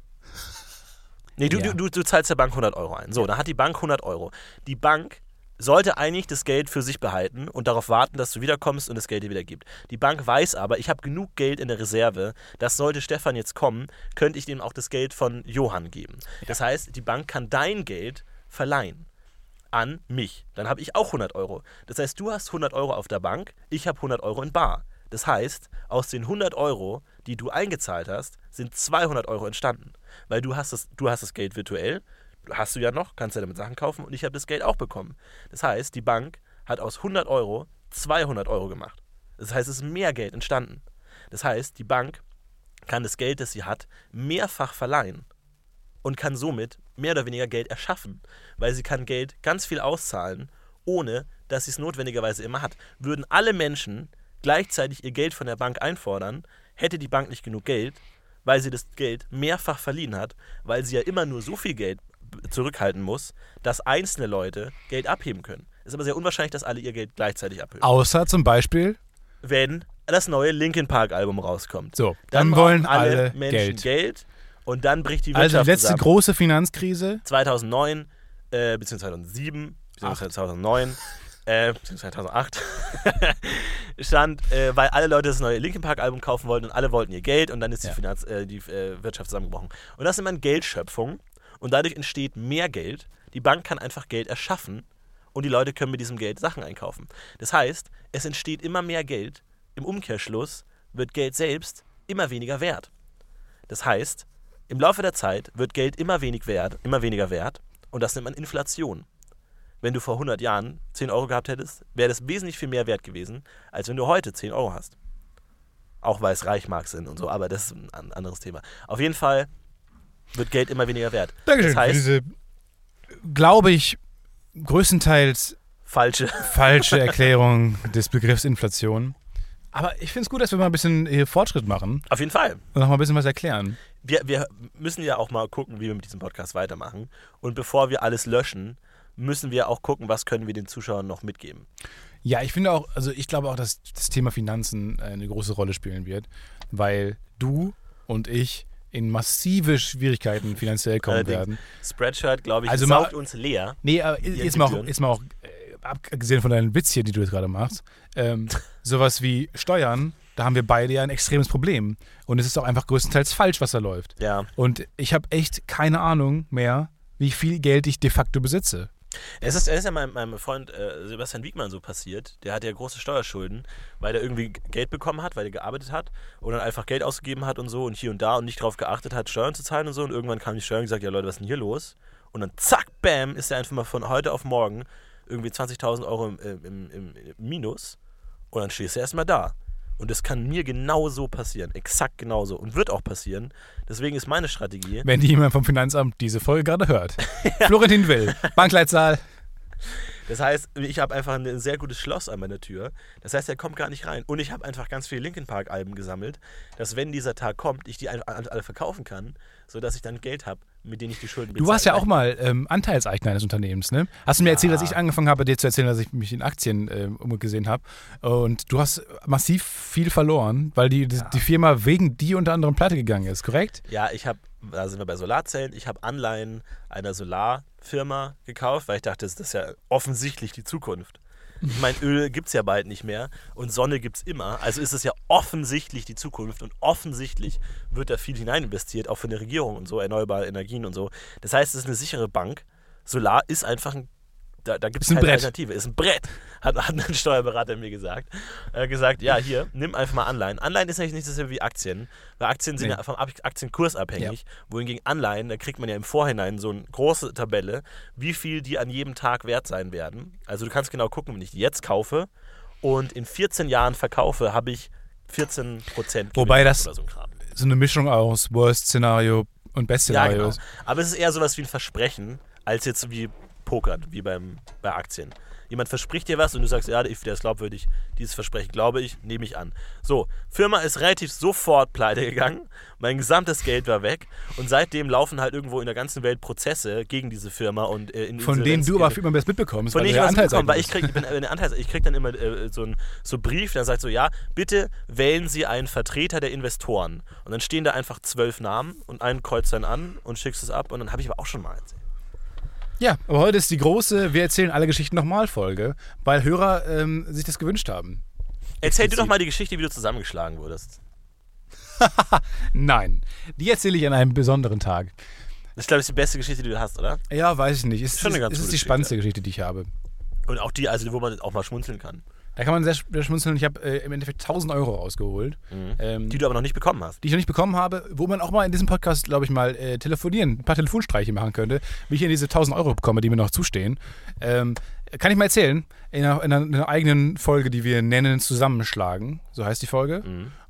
Nee, du, Ja. du, du, du zahlst der Bank 100 Euro ein. So, dann hat die Bank 100 Euro. Die Bank sollte eigentlich das Geld für sich behalten und darauf warten, dass du wiederkommst und das Geld dir wieder gibt. Die Bank weiß aber, ich habe genug Geld in der Reserve, dass sollte Stefan jetzt kommen, könnte ich dem auch das Geld von Johann geben. Das heißt, die Bank kann dein Geld verleihen an mich. Dann habe ich auch 100 Euro. Das heißt, du hast 100 Euro auf der Bank, ich habe 100 Euro in Bar. Das heißt, aus den 100 Euro, die du eingezahlt hast, sind 200 Euro entstanden. Weil du hast das, du hast das Geld virtuell, hast du ja noch, kannst ja damit Sachen kaufen und ich habe das Geld auch bekommen. Das heißt, die Bank hat aus 100 Euro 200 Euro gemacht. Das heißt, es ist mehr Geld entstanden. Das heißt, die Bank kann das Geld, das sie hat, mehrfach verleihen und kann somit mehr oder weniger Geld erschaffen, weil sie kann Geld ganz viel auszahlen, ohne dass sie es notwendigerweise immer hat. Würden alle Menschen gleichzeitig ihr Geld von der Bank einfordern, hätte die Bank nicht genug Geld, weil sie das Geld mehrfach verliehen hat, weil sie ja immer nur so viel Geld zurückhalten muss, dass einzelne Leute Geld abheben können. Es ist aber sehr unwahrscheinlich, dass alle ihr Geld gleichzeitig abheben. Außer zum Beispiel, Wenn das neue Linkin Park Album rauskommt. so, Dann, dann, wollen alle, alle Menschen Geld. Geld. Und dann bricht die Wirtschaft Also die letzte zusammen. große Finanzkrise. 2009, äh, beziehungsweise 2007, beziehungsweise 2009, äh, beziehungsweise 2008, stand, äh, weil alle Leute das neue Linkin Park Album kaufen wollten und alle wollten ihr Geld und dann ist Ja. die, Finanz, äh, die äh, Wirtschaft zusammengebrochen. Und das ist immer Geldschöpfung und dadurch entsteht mehr Geld. Die Bank kann einfach Geld erschaffen und die Leute können mit diesem Geld Sachen einkaufen. Das heißt, es entsteht immer mehr Geld. Im Umkehrschluss wird Geld selbst immer weniger wert. Das heißt, im Laufe der Zeit wird Geld immer, wenig wert, immer weniger wert und das nennt man Inflation. Wenn du vor 100 Jahren 10 Euro gehabt hättest, wäre das wesentlich viel mehr wert gewesen, als wenn du heute 10 Euro hast. Auch weil es Reichmarks sind und so, aber das ist ein an- anderes Thema. Auf jeden Fall wird Geld immer weniger wert. Dankeschön Das heißt, diese, glaube ich, größtenteils falsche. falsche Erklärung des Begriffs Inflation. Aber ich finde es gut, dass wir mal ein bisschen äh, Fortschritt machen Auf jeden Fall. und noch mal ein bisschen was erklären. Wir, wir müssen ja auch mal gucken, wie wir mit diesem Podcast weitermachen. Und bevor wir alles löschen, müssen wir auch gucken, was können wir den Zuschauern noch mitgeben. Ja, ich finde auch, also ich glaube auch, dass das Thema Finanzen äh, eine große Rolle spielen wird, weil du und ich in massive Schwierigkeiten finanziell kommen Allerdings. werden. Spreadshirt, glaube ich, Also mal- saugt uns leer. Nee, aber jetzt mal auch, jetzt mal auch äh, abgesehen von deinen Witz hier, die du jetzt gerade machst, ähm, sowas wie Steuern, da haben wir beide ja ein extremes Problem. Und es ist auch einfach größtenteils falsch, was da läuft. Ja. Und ich habe echt keine Ahnung mehr, wie viel Geld ich de facto besitze. Es ist, es ist ja meinem, meinem Freund äh, Sebastian Wiegmann so passiert. Der hat ja große Steuerschulden, weil der irgendwie Geld bekommen hat, weil er gearbeitet hat und dann einfach Geld ausgegeben hat und so und hier und da und nicht darauf geachtet hat, Steuern zu zahlen und so. Und irgendwann kam die Steuer und gesagt, ja Leute, was ist denn hier los? Und dann zack, bam, ist er einfach mal von heute auf morgen irgendwie 20.000 Euro im, im, im, im Minus und dann stehst du erstmal da. Und das kann mir genauso passieren, exakt genauso und wird auch passieren. Deswegen ist meine Strategie, Wenn jemand vom Finanzamt diese Folge gerade hört. Florentin Will, Bankleitzahl. Das heißt, ich habe einfach ein sehr gutes Schloss an meiner Tür. Das heißt, er kommt gar nicht rein. Und ich habe einfach ganz viele Linkin Park Alben gesammelt, dass wenn dieser Tag kommt, ich die alle verkaufen kann, sodass ich dann Geld habe, mit dem ich die Schulden bezahle. Du warst ja auch mal ähm, Anteilseigner eines Unternehmens, ne? Hast du mir erzählt, dass ich angefangen habe, dir zu erzählen, dass ich mich in Aktien ähm, umgesehen habe. Und du hast massiv viel verloren, weil die, die, die Firma wegen dir unter anderem pleite gegangen ist, korrekt? Ja, ich habe, da sind wir bei Solarzellen, ich habe Anleihen einer Solarfirma gekauft, weil ich dachte, das ist ja offensichtlich die Zukunft. Ich meine, Öl gibt es ja bald nicht mehr und Sonne gibt es immer. Also ist es ja offensichtlich die Zukunft und offensichtlich wird da viel hinein investiert, auch von der Regierung und so, erneuerbare Energien und so. Das heißt, es ist eine sichere Bank. Solar ist einfach ein da, da gibt es keine Brett. Alternative. Ist ein Brett, hat, hat ein Steuerberater mir gesagt. Er hat gesagt, ja, hier, nimm einfach mal Anleihen. Anleihen ist eigentlich nicht dasselbe wie Aktien, weil Aktien sind Nee. ja vom Aktienkurs abhängig, wohingegen Anleihen, da kriegt man ja im Vorhinein so eine große Tabelle, wie viel die an jedem Tag wert sein werden. Also du kannst genau gucken, wenn ich die jetzt kaufe und in 14 Jahren verkaufe, habe ich 14 Prozent Wobei das- oder so ein Kram. So eine Mischung aus Worst-Szenario und Ja, Best-Szenario. genau. Aber es ist eher sowas wie ein Versprechen, als jetzt wie Pokern, wie beim, bei Aktien. Jemand verspricht dir was und du sagst, ja, der ist glaubwürdig, dieses Versprechen glaube ich, nehme ich an. So, Firma ist relativ sofort pleite gegangen, mein gesamtes Geld war weg und seitdem laufen halt irgendwo in der ganzen Welt Prozesse gegen diese Firma und äh, in Von denen du aber immer das mitbekommst, von weil denen ich was bekomme, Anteilseigner weil ich krieg, ich bin eine Anteils, ich krieg dann immer äh, so einen so Brief, der sagt so, ja, bitte wählen Sie einen Vertreter der Investoren. Und dann stehen da einfach zwölf Namen und einen kreuzt dann an und schickst es ab und dann habe ich aber auch schon mal erzählt. Ja, aber heute ist die große Wir erzählen alle Geschichten nochmal Folge, weil Hörer ähm, sich das gewünscht haben. Erzähl du doch mal die Geschichte, wie du zusammengeschlagen wurdest. Nein, die erzähle ich an einem besonderen Tag. Das ist, glaube ich, die beste Geschichte, die du hast, oder? Ja, weiß ich nicht. Es Schon eine ist, ganz ist die spannendste Geschichte, die ich habe. Und auch die, also wo man auch mal schmunzeln kann. Da kann man sehr, sehr schmunzeln. Ich habe äh, im Endeffekt 1000 Euro rausgeholt, ähm, Die die, du aber noch nicht bekommen hast. ich noch nicht bekommen habe, wo man auch mal in diesem Podcast, glaube ich, mal äh, telefonieren, ein paar Telefonstreiche machen könnte, wie ich hier diese 1000 Euro bekomme, die mir noch zustehen. Ähm, kann ich mal erzählen, in einer, in, einer, in einer eigenen Folge, die wir nennen Zusammenschlagen, so heißt die Folge.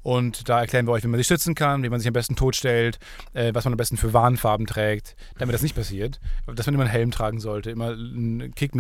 Und da erklären wir euch, wie man sich schützen kann, wie man sich am besten totstellt, äh, was man am besten für Warnfarben trägt, damit das nicht passiert. Dass man immer einen Helm tragen sollte, immer einen Kick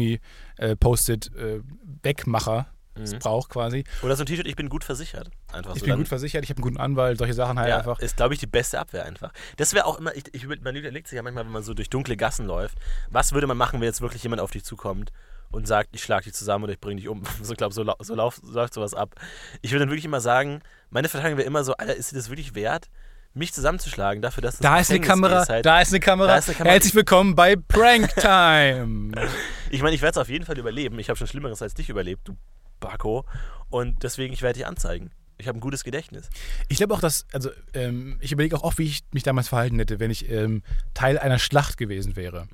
Wegmacher es braucht quasi. Oder so ein T-Shirt, ich bin gut versichert. Einfach Ich so. bin gut versichert, ich habe einen guten Anwalt, solche Sachen halt ja, einfach. ist, glaube ich, die beste Abwehr einfach. Das wäre auch immer, ich, ich, man überlegt sich ja manchmal, wenn man so durch dunkle Gassen läuft, was würde man machen, wenn jetzt wirklich jemand auf dich zukommt und sagt, ich schlag dich zusammen oder ich bringe dich um. So, glaube so, lau- so, lauf, so läuft sowas ab. Ich würde dann wirklich immer sagen, meine Verteidigung wäre immer so, Alter, ist dir das wirklich wert, mich zusammenzuschlagen dafür, dass das Da ist eine Gefängnis Kamera, ist halt. da ist eine Kamera. Da ist eine Kamera. Herzlich willkommen bei Prank Time. Ich meine, ich werde es auf jeden Fall überleben. Ich habe schon Schlimmeres als dich überlebt, du Backo. Und deswegen, ich werde dich anzeigen. Ich habe ein gutes Gedächtnis. Ich glaube auch, dass, also ähm, ich überlege auch oft, wie ich mich damals verhalten hätte, wenn ich ähm, Teil einer Schlacht gewesen wäre.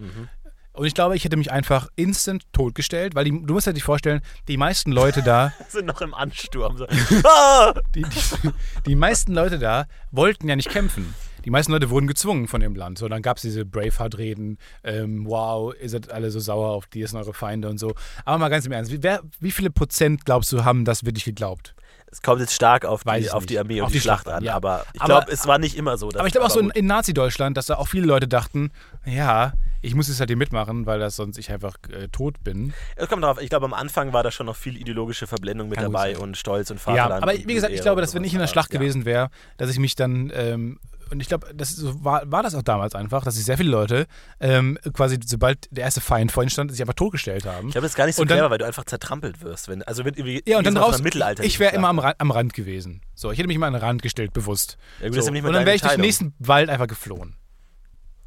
Und ich glaube, ich hätte mich einfach instant totgestellt, weil die, du musst dir dich vorstellen, die meisten Leute da, Sind noch im Ansturm. So. Ah! die, die, die meisten Leute da wollten ja nicht kämpfen. Die meisten Leute wurden gezwungen von dem Land. So, dann gab es diese Braveheart-Reden, ähm, wow, ihr seid alle so sauer auf die, sind eure Feinde und so. Aber mal ganz im Ernst, wie, wer, wie viele Prozent glaubst du, haben das wirklich geglaubt? Es kommt jetzt stark auf die, auf die. Armee und Auf die, die Schlacht, Schlacht an. ja. Aber ich Aber- glaube, es war nicht immer so. Aber ich glaube auch so in, in Nazi-Deutschland, dass da auch viele Leute dachten, ja, ich muss jetzt halt hier mitmachen, weil das sonst ich einfach äh, tot bin. Es kommt drauf, ich glaube, am Anfang war da schon noch viel ideologische Verblendung mit Kann dabei und Stolz und Ja, Vaterland. aber und wie gesagt, ich glaube, und dass wenn ich in der Aber, Schlacht ja. gewesen wäre, dass ich mich dann, ähm, und ich glaube, das so war, war das auch damals einfach, dass sich sehr viele Leute ähm, quasi, sobald der erste Feind vor ihnen stand, sich einfach totgestellt haben. Ich glaube, das ist gar nicht so Und dann- clever, weil du einfach zertrampelt wirst. Wenn, also wenn, wie, Ja, und dann raus, Mittelalter. ich wäre immer am, Ra- am Rand gewesen. So, ich hätte mich immer an den Rand gestellt, bewusst. Ja, gut, so. das ist ja nicht mal und dann wäre ich durch den nächsten Wald einfach geflohen.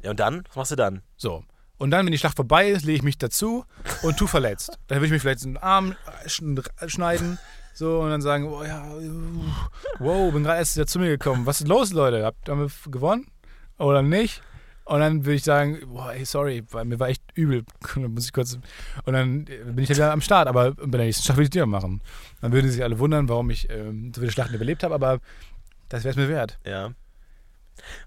Ja, und dann? Was machst du dann? So. Und dann, wenn die Schlacht vorbei ist, lege ich mich dazu und tu verletzt. Dann würde ich mir vielleicht einen Arm schn- schneiden. So, und dann sagen, oh ja, wow, bin gerade erst wieder zu mir gekommen. Was ist los, Leute? Habt ihr gewonnen? Oder nicht? Und dann würde ich sagen, boah, ey, sorry, weil mir war echt übel. Muss ich kurz. Und dann äh, bin ich ja wieder am Start, aber bei der nächsten Schlacht will ich die machen. Dann würden sich alle wundern, warum ich ähm, so viele Schlachten überlebt habe, aber das wäre es mir wert. Ja.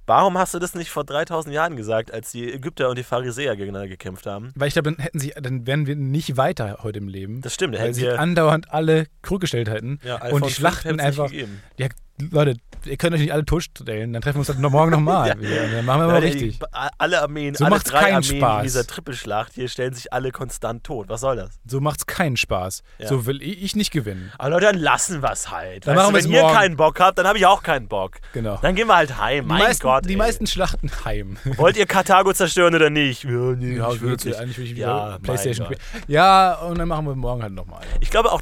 Warum hast du das nicht vor 3000 Jahren gesagt, als die Ägypter und die Pharisäer gegeneinander gekämpft haben? Weil ich glaube, dann hätten sie, dann wären wir nicht weiter heute im Leben. Das stimmt, weil wir andauernd alle zurückgestellt hätten. ja, und die 5 Schlachten einfach. Ja, Leute, ihr könnt euch nicht alle totstellen, dann treffen wir uns halt noch morgen nochmal. Ja. wieder. Dann machen wir mal richtig. die- Alle Armeen, So alle drei keinen Armeen Spaß. in dieser Trippelschlacht hier stellen sich alle konstant tot. Was soll das? So macht's keinen Spaß. Ja. So will ich ich nicht gewinnen. Aber Leute, dann lassen wir es halt. Dann Weißt machen du, wir's wenn ihr morgen. keinen Bock habt, dann habe ich auch keinen Bock. Genau. Dann gehen wir halt heim. die Mein meisten, Gott. die ey. meisten Schlachten heim. Wollt ihr Karthago zerstören oder nicht? Ja, nee, Ja, nicht wirklich. Eigentlich will ich wieder Ja, Playstation spielen. Ja, und dann machen wir morgen halt nochmal. Ich glaube auch,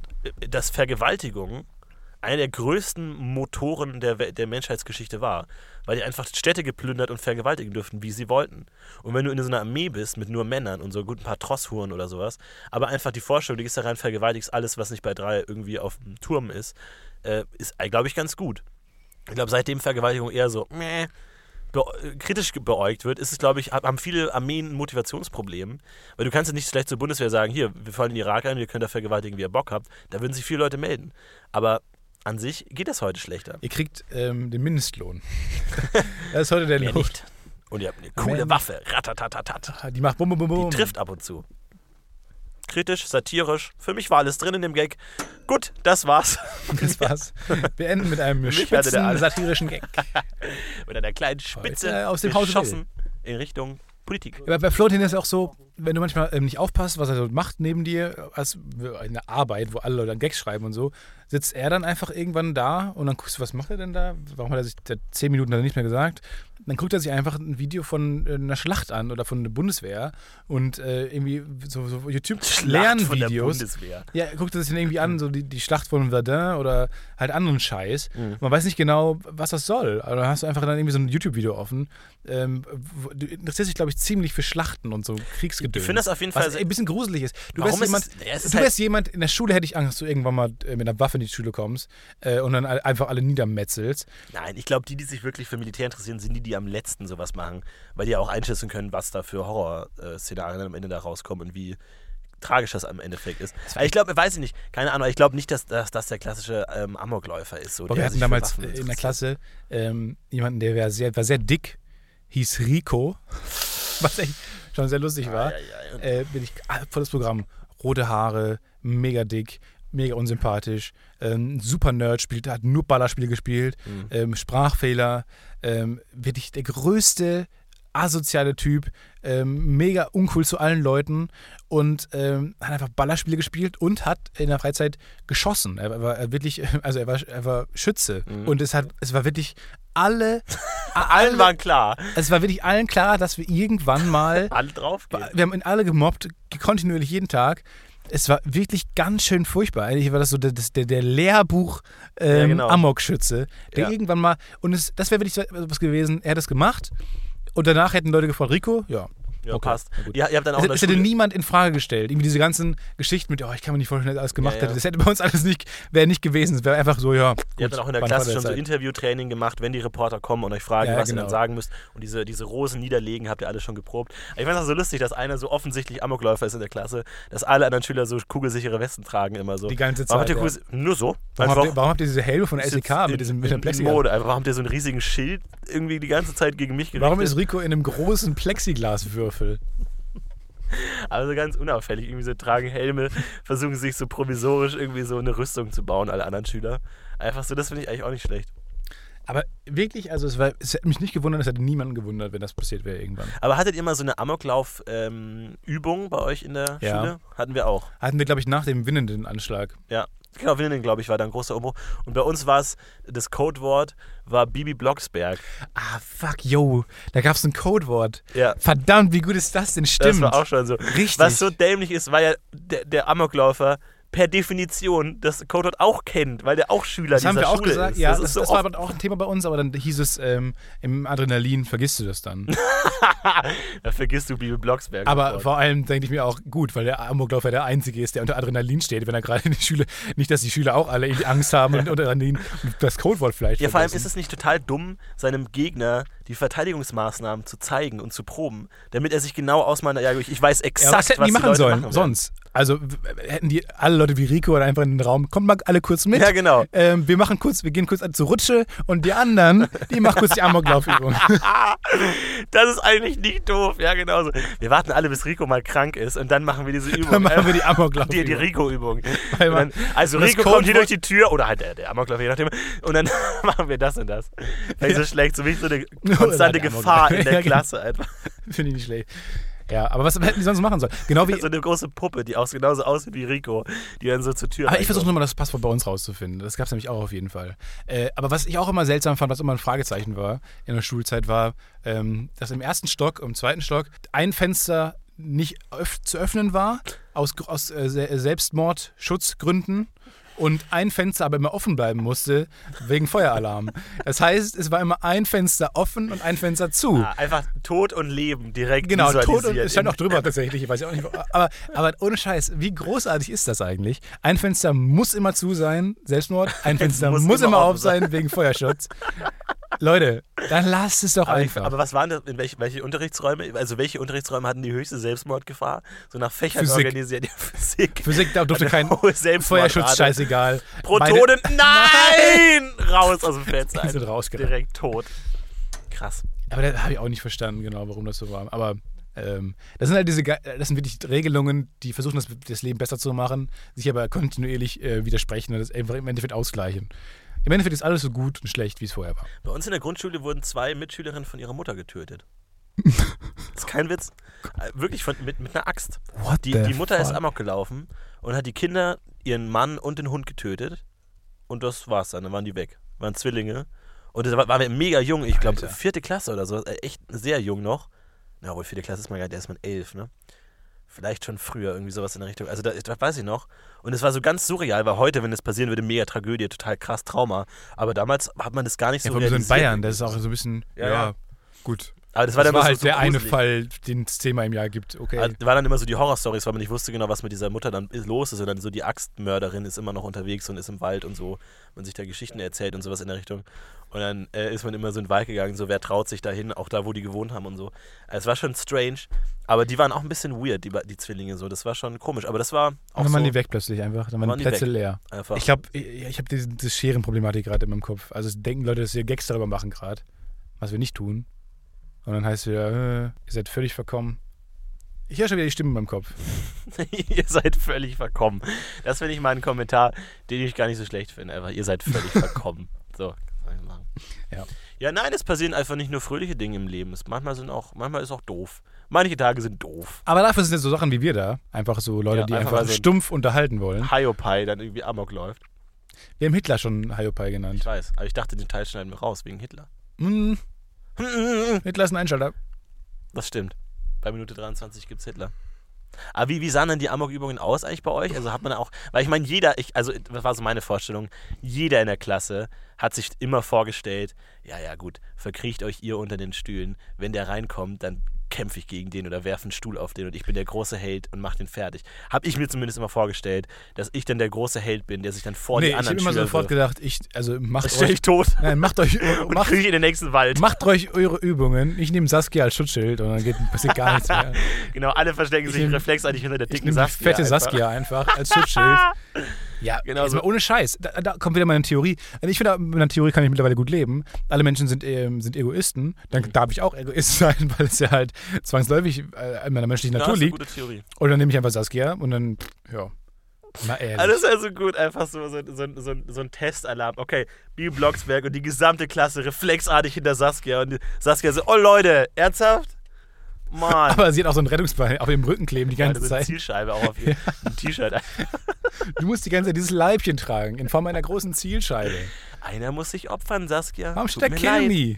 dass Vergewaltigung einer der größten Motoren der, der Menschheitsgeschichte war. Weil die einfach Städte geplündert und vergewaltigen dürften, wie sie wollten. Und wenn du in so einer Armee bist mit nur Männern und so gut ein paar Trosshuren oder sowas, aber einfach die Vorstellung, du gehst da rein, vergewaltigst alles, was nicht bei drei irgendwie auf dem Turm ist, äh, ist, glaube ich, ganz gut. Ich glaube, seitdem Vergewaltigung eher so meh, be kritisch ge- beäugt wird, ist es, glaube ich, hab- haben viele Armeen ein Motivationsproblem. Weil du kannst ja nicht schlecht zur Bundeswehr sagen, hier, wir fallen in den Irak ein, wir können da vergewaltigen, wie ihr Bock habt. Da würden sich viele Leute melden. Aber an sich geht das heute schlechter. Ihr kriegt ähm, den Mindestlohn. das ist heute der Lohn. nicht. Und ihr habt eine coole Mehr Waffe. Ratatatatat. Die macht bum, bum, bum, bum. Die trifft ab und zu. Kritisch, satirisch. Für mich war alles drin in dem Gag. Gut, das war's. Das war's. Wir enden mit einem spitzen, satirischen Gag. Mit einer kleinen Spitze Heute aus dem Hause geschossen in Richtung Politik. Ja, bei Florentin ist es auch so, wenn du manchmal ähm, nicht aufpasst, was er so macht neben dir, als in der Arbeit, wo alle Leute dann Gags schreiben und so, sitzt er dann einfach irgendwann da und dann guckst du, was macht er denn da? Warum hat er sich seit zehn Minuten nicht mehr gesagt? Dann guckt er sich einfach ein Video von äh, einer Schlacht an oder von der Bundeswehr und äh, irgendwie so, so YouTube-Lernvideos. Bundeswehr. Ja, guckt er sich dann irgendwie an, so die, die Schlacht von Verdun oder halt anderen Scheiß. Mhm. Man weiß nicht genau, was das soll. Aber dann hast du einfach dann irgendwie so ein YouTube-Video offen. Ähm, du interessierst dich, glaube ich, ziemlich für Schlachten und so Kriegsgedöns. Ich finde das auf jeden Fall Was ein bisschen gruselig ist. Du Warum wärst jemand, ja, du halt- wärst jemand, in der Schule hätte ich Angst, dass du irgendwann mal äh, mit einer Waffe in die Schule kommst äh, und dann einfach alle niedermetzelst. Nein, ich glaube, die, die sich wirklich für Militär interessieren, sind die, die am letzten sowas machen, weil die ja auch einschätzen können, was da für Horrorszenarien am Ende da rauskommen und wie tragisch das am Endeffekt ist. Ich glaube, weiß ich nicht, keine Ahnung, ich glaube nicht, dass, dass das der klassische ähm, Amokläufer ist. So, wir hatten damals Waffen in der. Klasse ähm, jemanden, der war sehr, war sehr dick, hieß Rico, was echt schon sehr lustig war. Ja, ja, ja. äh, bin ich ah, volles Programm. Rote Haare, mega dick, mega unsympathisch, ähm, super Nerd, spielt, hat nur Ballerspiele gespielt, Mhm. ähm, Sprachfehler, ähm, wirklich der größte asoziale Typ, ähm, mega uncool zu allen Leuten und ähm, hat einfach Ballerspiele gespielt und hat in der Freizeit geschossen. Er war wirklich, also er war, er war Schütze und es hat, es war wirklich alle, Allen waren klar. es war wirklich allen klar, dass wir irgendwann mal Alle drauf. wir haben ihn alle gemobbt, kontinuierlich jeden Tag. Es war wirklich ganz schön furchtbar. Eigentlich war das so der, der, der Lehrbuch ähm, Ja, genau. Amok-Schütze, der Ja. irgendwann mal, und es, das wäre wirklich was gewesen, er hat das gemacht und danach hätten Leute gefragt, Rico, ja, Ja, okay, passt. Ja, ihr habt dann auch Es, der es hätte niemand in Frage gestellt. Irgendwie diese ganzen Geschichten mit, oh, ich kann mir nicht vorstellen, dass alles gemacht Ja, ja. hätte. Das hätte bei uns alles nicht, wäre nicht gewesen. Es wäre einfach so, ja. Gut, Ihr habt dann auch in der Klasse schon so? Interviewtraining gemacht, wenn die Reporter kommen und euch fragen, Ja, was ihr genau. dann sagen müsst. Und diese, diese Rosen niederlegen, habt ihr alle schon geprobt. Ich fand das so lustig, dass einer so offensichtlich Amokläufer ist in der Klasse, dass alle anderen Schüler so kugelsichere Westen tragen immer so. Die ganze Warum habt Zeit, ihr. Kugel- Nur so? Warum Einfach- habt, ihr, warum habt ihr diese Helme von SEK mit, in- diesem, mit in Plexiglas? Mode. Einfach, Warum habt ihr so einen riesigen Schild irgendwie die ganze Zeit gegen mich gerichtet? Warum ist Rico in einem großen Plexiglaswürfel? Also ganz unauffällig. Irgendwie so tragen Helme, versuchen sich so provisorisch irgendwie so eine Rüstung zu bauen, alle anderen Schüler. Einfach so, das finde ich eigentlich auch nicht schlecht. Aber wirklich, also es, war, es hätte mich nicht gewundert, es hätte niemanden gewundert, wenn das passiert wäre irgendwann. Aber hattet ihr mal so eine Amoklauf-Übung bei euch in der Ja. Schule? Hatten wir auch. Hatten wir, glaube ich, nach dem winnenden Anschlag. Ja. Genau, Winnen, glaube ich, war da ein großer Umbruch. Und bei uns war es, das Codewort war Bibi Blocksberg. Ah, fuck, yo. Da gab es ein Codewort. Ja. Verdammt, wie gut ist das denn? Stimmt. Das war auch schon so. Richtig. Was so dämlich ist, weil ja der, der Amokläufer per Definition das Codewort auch kennt, weil der auch Schüler das haben dieser wir auch Schule gesagt. ist. Ja, das das, ist so das war aber auch ein Thema bei uns, aber dann hieß es, ähm, im Adrenalin vergisst du das dann. da vergisst du Bibi Blocksberg. aber sofort. vor allem denke ich mir auch, gut, weil der Amokläufer der Einzige ist, der unter Adrenalin steht, wenn er gerade in die Schule, nicht, dass die Schüler auch alle irgendwie Angst haben und unter Adrenalin das Codewort vielleicht Ja, vor allem vergessen. ist es nicht total dumm, seinem Gegner die Verteidigungsmaßnahmen zu zeigen und zu proben, damit er sich genau ausmalt, ja, ich ich weiß Ja, exakt, was hätten die machen Leute sollen machen sonst? Also hätten die alle Leute wie Rico oder einfach in den Raum, kommt mal alle kurz mit. Ja, genau. Ähm, wir machen kurz, wir gehen kurz zur Rutsche und die anderen, die machen kurz die Amoklaufübung. Das ist eigentlich nicht doof, ja, genau so. Wir warten alle, bis Rico mal krank ist und dann machen wir diese Übung. Dann machen wir die Amoklaufübung. Die, die Rico-Übung. Also Rico kommt hier durch die Tür, oder halt der, der Amoklauf, je nachdem, und dann machen wir das und das. Weil so schlägt so wie so eine konstante Gefahr in der Ja, genau. Klasse einfach. Finde ich nicht schlecht. Ja, aber was hätten die sonst machen sollen? Genau wie. So eine große Puppe, die auch genauso aussieht wie Rico, die dann so zur Tür Aber ich versuche nochmal das Passwort bei uns rauszufinden. Das gab es nämlich auch auf jeden Fall. Äh, aber was ich auch immer seltsam fand, was immer ein Fragezeichen war in der Schulzeit, war, ähm, dass im ersten Stock, im zweiten Stock, ein Fenster nicht öff zu öffnen war, aus, aus äh, Se- Selbstmordschutzgründen. Und ein Fenster aber immer offen bleiben musste, wegen Feueralarm. Das heißt, es war immer ein Fenster offen und ein Fenster zu. Ah, einfach Tod und Leben direkt Genau, Tod und es stand auch drüber tatsächlich, ich weiß ja auch nicht. Aber, aber ohne Scheiß, wie großartig ist das eigentlich? Ein Fenster muss immer zu sein, Selbstmord. Ein Fenster muss muss, immer immer auf sein, wegen Feuerschutz. Leute, dann lasst es doch Aber, ich, einfach. aber was waren das, in welche, welche Unterrichtsräume, also welche Unterrichtsräume hatten die höchste Selbstmordgefahr? So nach Fächern Physik. organisiert, ja, Physik. Physik, da durfte kein. Feuerschutz, scheißegal. Protonen, nein! Raus aus dem Fenster. Sind einfach. rausgerannt. Direkt tot. Krass. Aber da habe ich auch nicht verstanden, genau, warum das so war. Aber ähm, das sind halt diese, das sind wirklich Regelungen, die versuchen, das, das Leben besser zu machen, sich aber kontinuierlich äh, widersprechen und das einfach im Endeffekt ausgleichen. Im Endeffekt ist alles so gut und schlecht, wie es vorher war. Bei uns in der Grundschule wurden zwei Mitschülerinnen von ihrer Mutter getötet. das ist kein Witz. Äh, Wirklich von, mit, mit einer Axt. What Die, die Mutter ist fuck? amok gelaufen und hat die Kinder, ihren Mann und den Hund getötet. Und das war's dann. Dann waren die weg. Waren Zwillinge. Und da war- waren wir mega jung. Ich glaube, vierte Klasse oder so. Äh, Echt sehr jung noch. Na, wohl vierte Klasse ist man gar nicht. Da ist man elf, ne? Vielleicht schon früher, irgendwie sowas in der Richtung. Also, da, das weiß ich noch. Und es war so ganz surreal, weil heute, wenn das passieren würde, mega Tragödie, total krass Trauma. Aber damals hat man das gar nicht Ja, so allem so in realisiert. Bayern, das ist auch so ein bisschen, Ja, ja, ja. gut. Aber das war Das war halt so, der eine gruselig. Fall, den es zehnmal im Jahr gibt. Okay. Also, Da waren dann immer so die Horrorstories, weil man nicht wusste genau, was mit dieser Mutter dann los ist. Und dann so die Axtmörderin ist immer noch unterwegs und ist im Wald und so. Man sich da Geschichten erzählt und sowas in der Richtung. Und dann äh, ist man immer so in den Wald gegangen, so wer traut sich dahin, auch da, wo die gewohnt haben und so. Also, es war schon strange. Aber die waren auch ein bisschen weird, die, die Zwillinge so. Das war schon komisch. Aber das war Und auch dann waren so die weg plötzlich einfach. Dann waren Waren die Plätze weg. leer. einfach. Ich glaube, ich, ich habe diese, Scherenproblematik gerade in meinem Kopf. Also denken Leute, dass wir Gags darüber machen gerade, was wir nicht tun. Und dann heißt es wieder, äh, ihr seid völlig verkommen. Ich höre schon wieder die Stimme in meinem Kopf. ihr seid völlig verkommen. Das finde ich mal ein Kommentar, den ich gar nicht so schlecht finde. Einfach, ihr seid völlig verkommen. So, soll ich machen? Ja, nein, es passieren einfach nicht nur fröhliche Dinge im Leben. Es, manchmal, sind auch, manchmal ist auch doof. Manche Tage sind doof. Aber dafür sind jetzt so Sachen wie wir da. Einfach so Leute, Ja, die einfach einfach, so- stumpf unterhalten wollen. Hiopai dann irgendwie Amok läuft. Wir haben Hitler schon Hiopai Ich genannt. weiß, aber ich dachte, den Teil schneiden wir raus, wegen Hitler. Hm, Hitler ist ein Einschalter. Das stimmt. Bei Minute 23 gibt's Hitler. Aber wie, wie sahen denn die Amok-Übungen aus eigentlich bei euch? Also hat man auch, weil ich meine, jeder, ich, also das war so meine Vorstellung, jeder in der Klasse hat sich immer vorgestellt, ja, ja, gut, verkriecht euch ihr unter den Stühlen. Wenn der reinkommt, dann kämpfe ich gegen den oder werfe einen Stuhl auf den und ich bin der große Held und mach den fertig. Hab ich mir zumindest immer vorgestellt, dass ich dann der große Held bin, der sich dann vor nee, die ich habe anderen immer sofort gedacht, ich, also macht euch, dich tot nein, macht euch, und macht, in den nächsten Wald. macht euch eure Übungen. Ich nehme Saskia als Schutzschild und dann geht, passiert gar nichts mehr. Genau, alle verstecken sich nehm- reflexartig hinter der Ich dicken Saskia. fette einfach. Saskia einfach als Schutzschild. Ja, Genau so. ohne Scheiß. Da, da kommt wieder meine Theorie. Also Ich finde, mit einer Theorie kann ich mittlerweile gut leben. Alle Menschen sind, ähm, sind Egoisten. Dann darf ich auch Egoist sein, weil es ja halt zwangsläufig äh, in meiner menschlichen Natur ist eine liegt. gute Theorie. Und dann nehme ich einfach Saskia und dann, ja. Na ehrlich. Also das ist ja so gut, einfach so, so, so, so, so ein Testalarm. Okay, Bibi Blocksberg und die gesamte Klasse reflexartig hinter Saskia. Und Saskia so, oh Leute, ernsthaft? Mann. Aber sie hat auch so ein Rettungsbein auf ihrem Rücken kleben die ganze das ist eine Zeit. Zielscheibe auch auf ihr T-Shirt. Du musst die ganze Zeit dieses Leibchen tragen, in Form einer großen Zielscheibe. Einer muss sich opfern, Saskia. Warum. Me?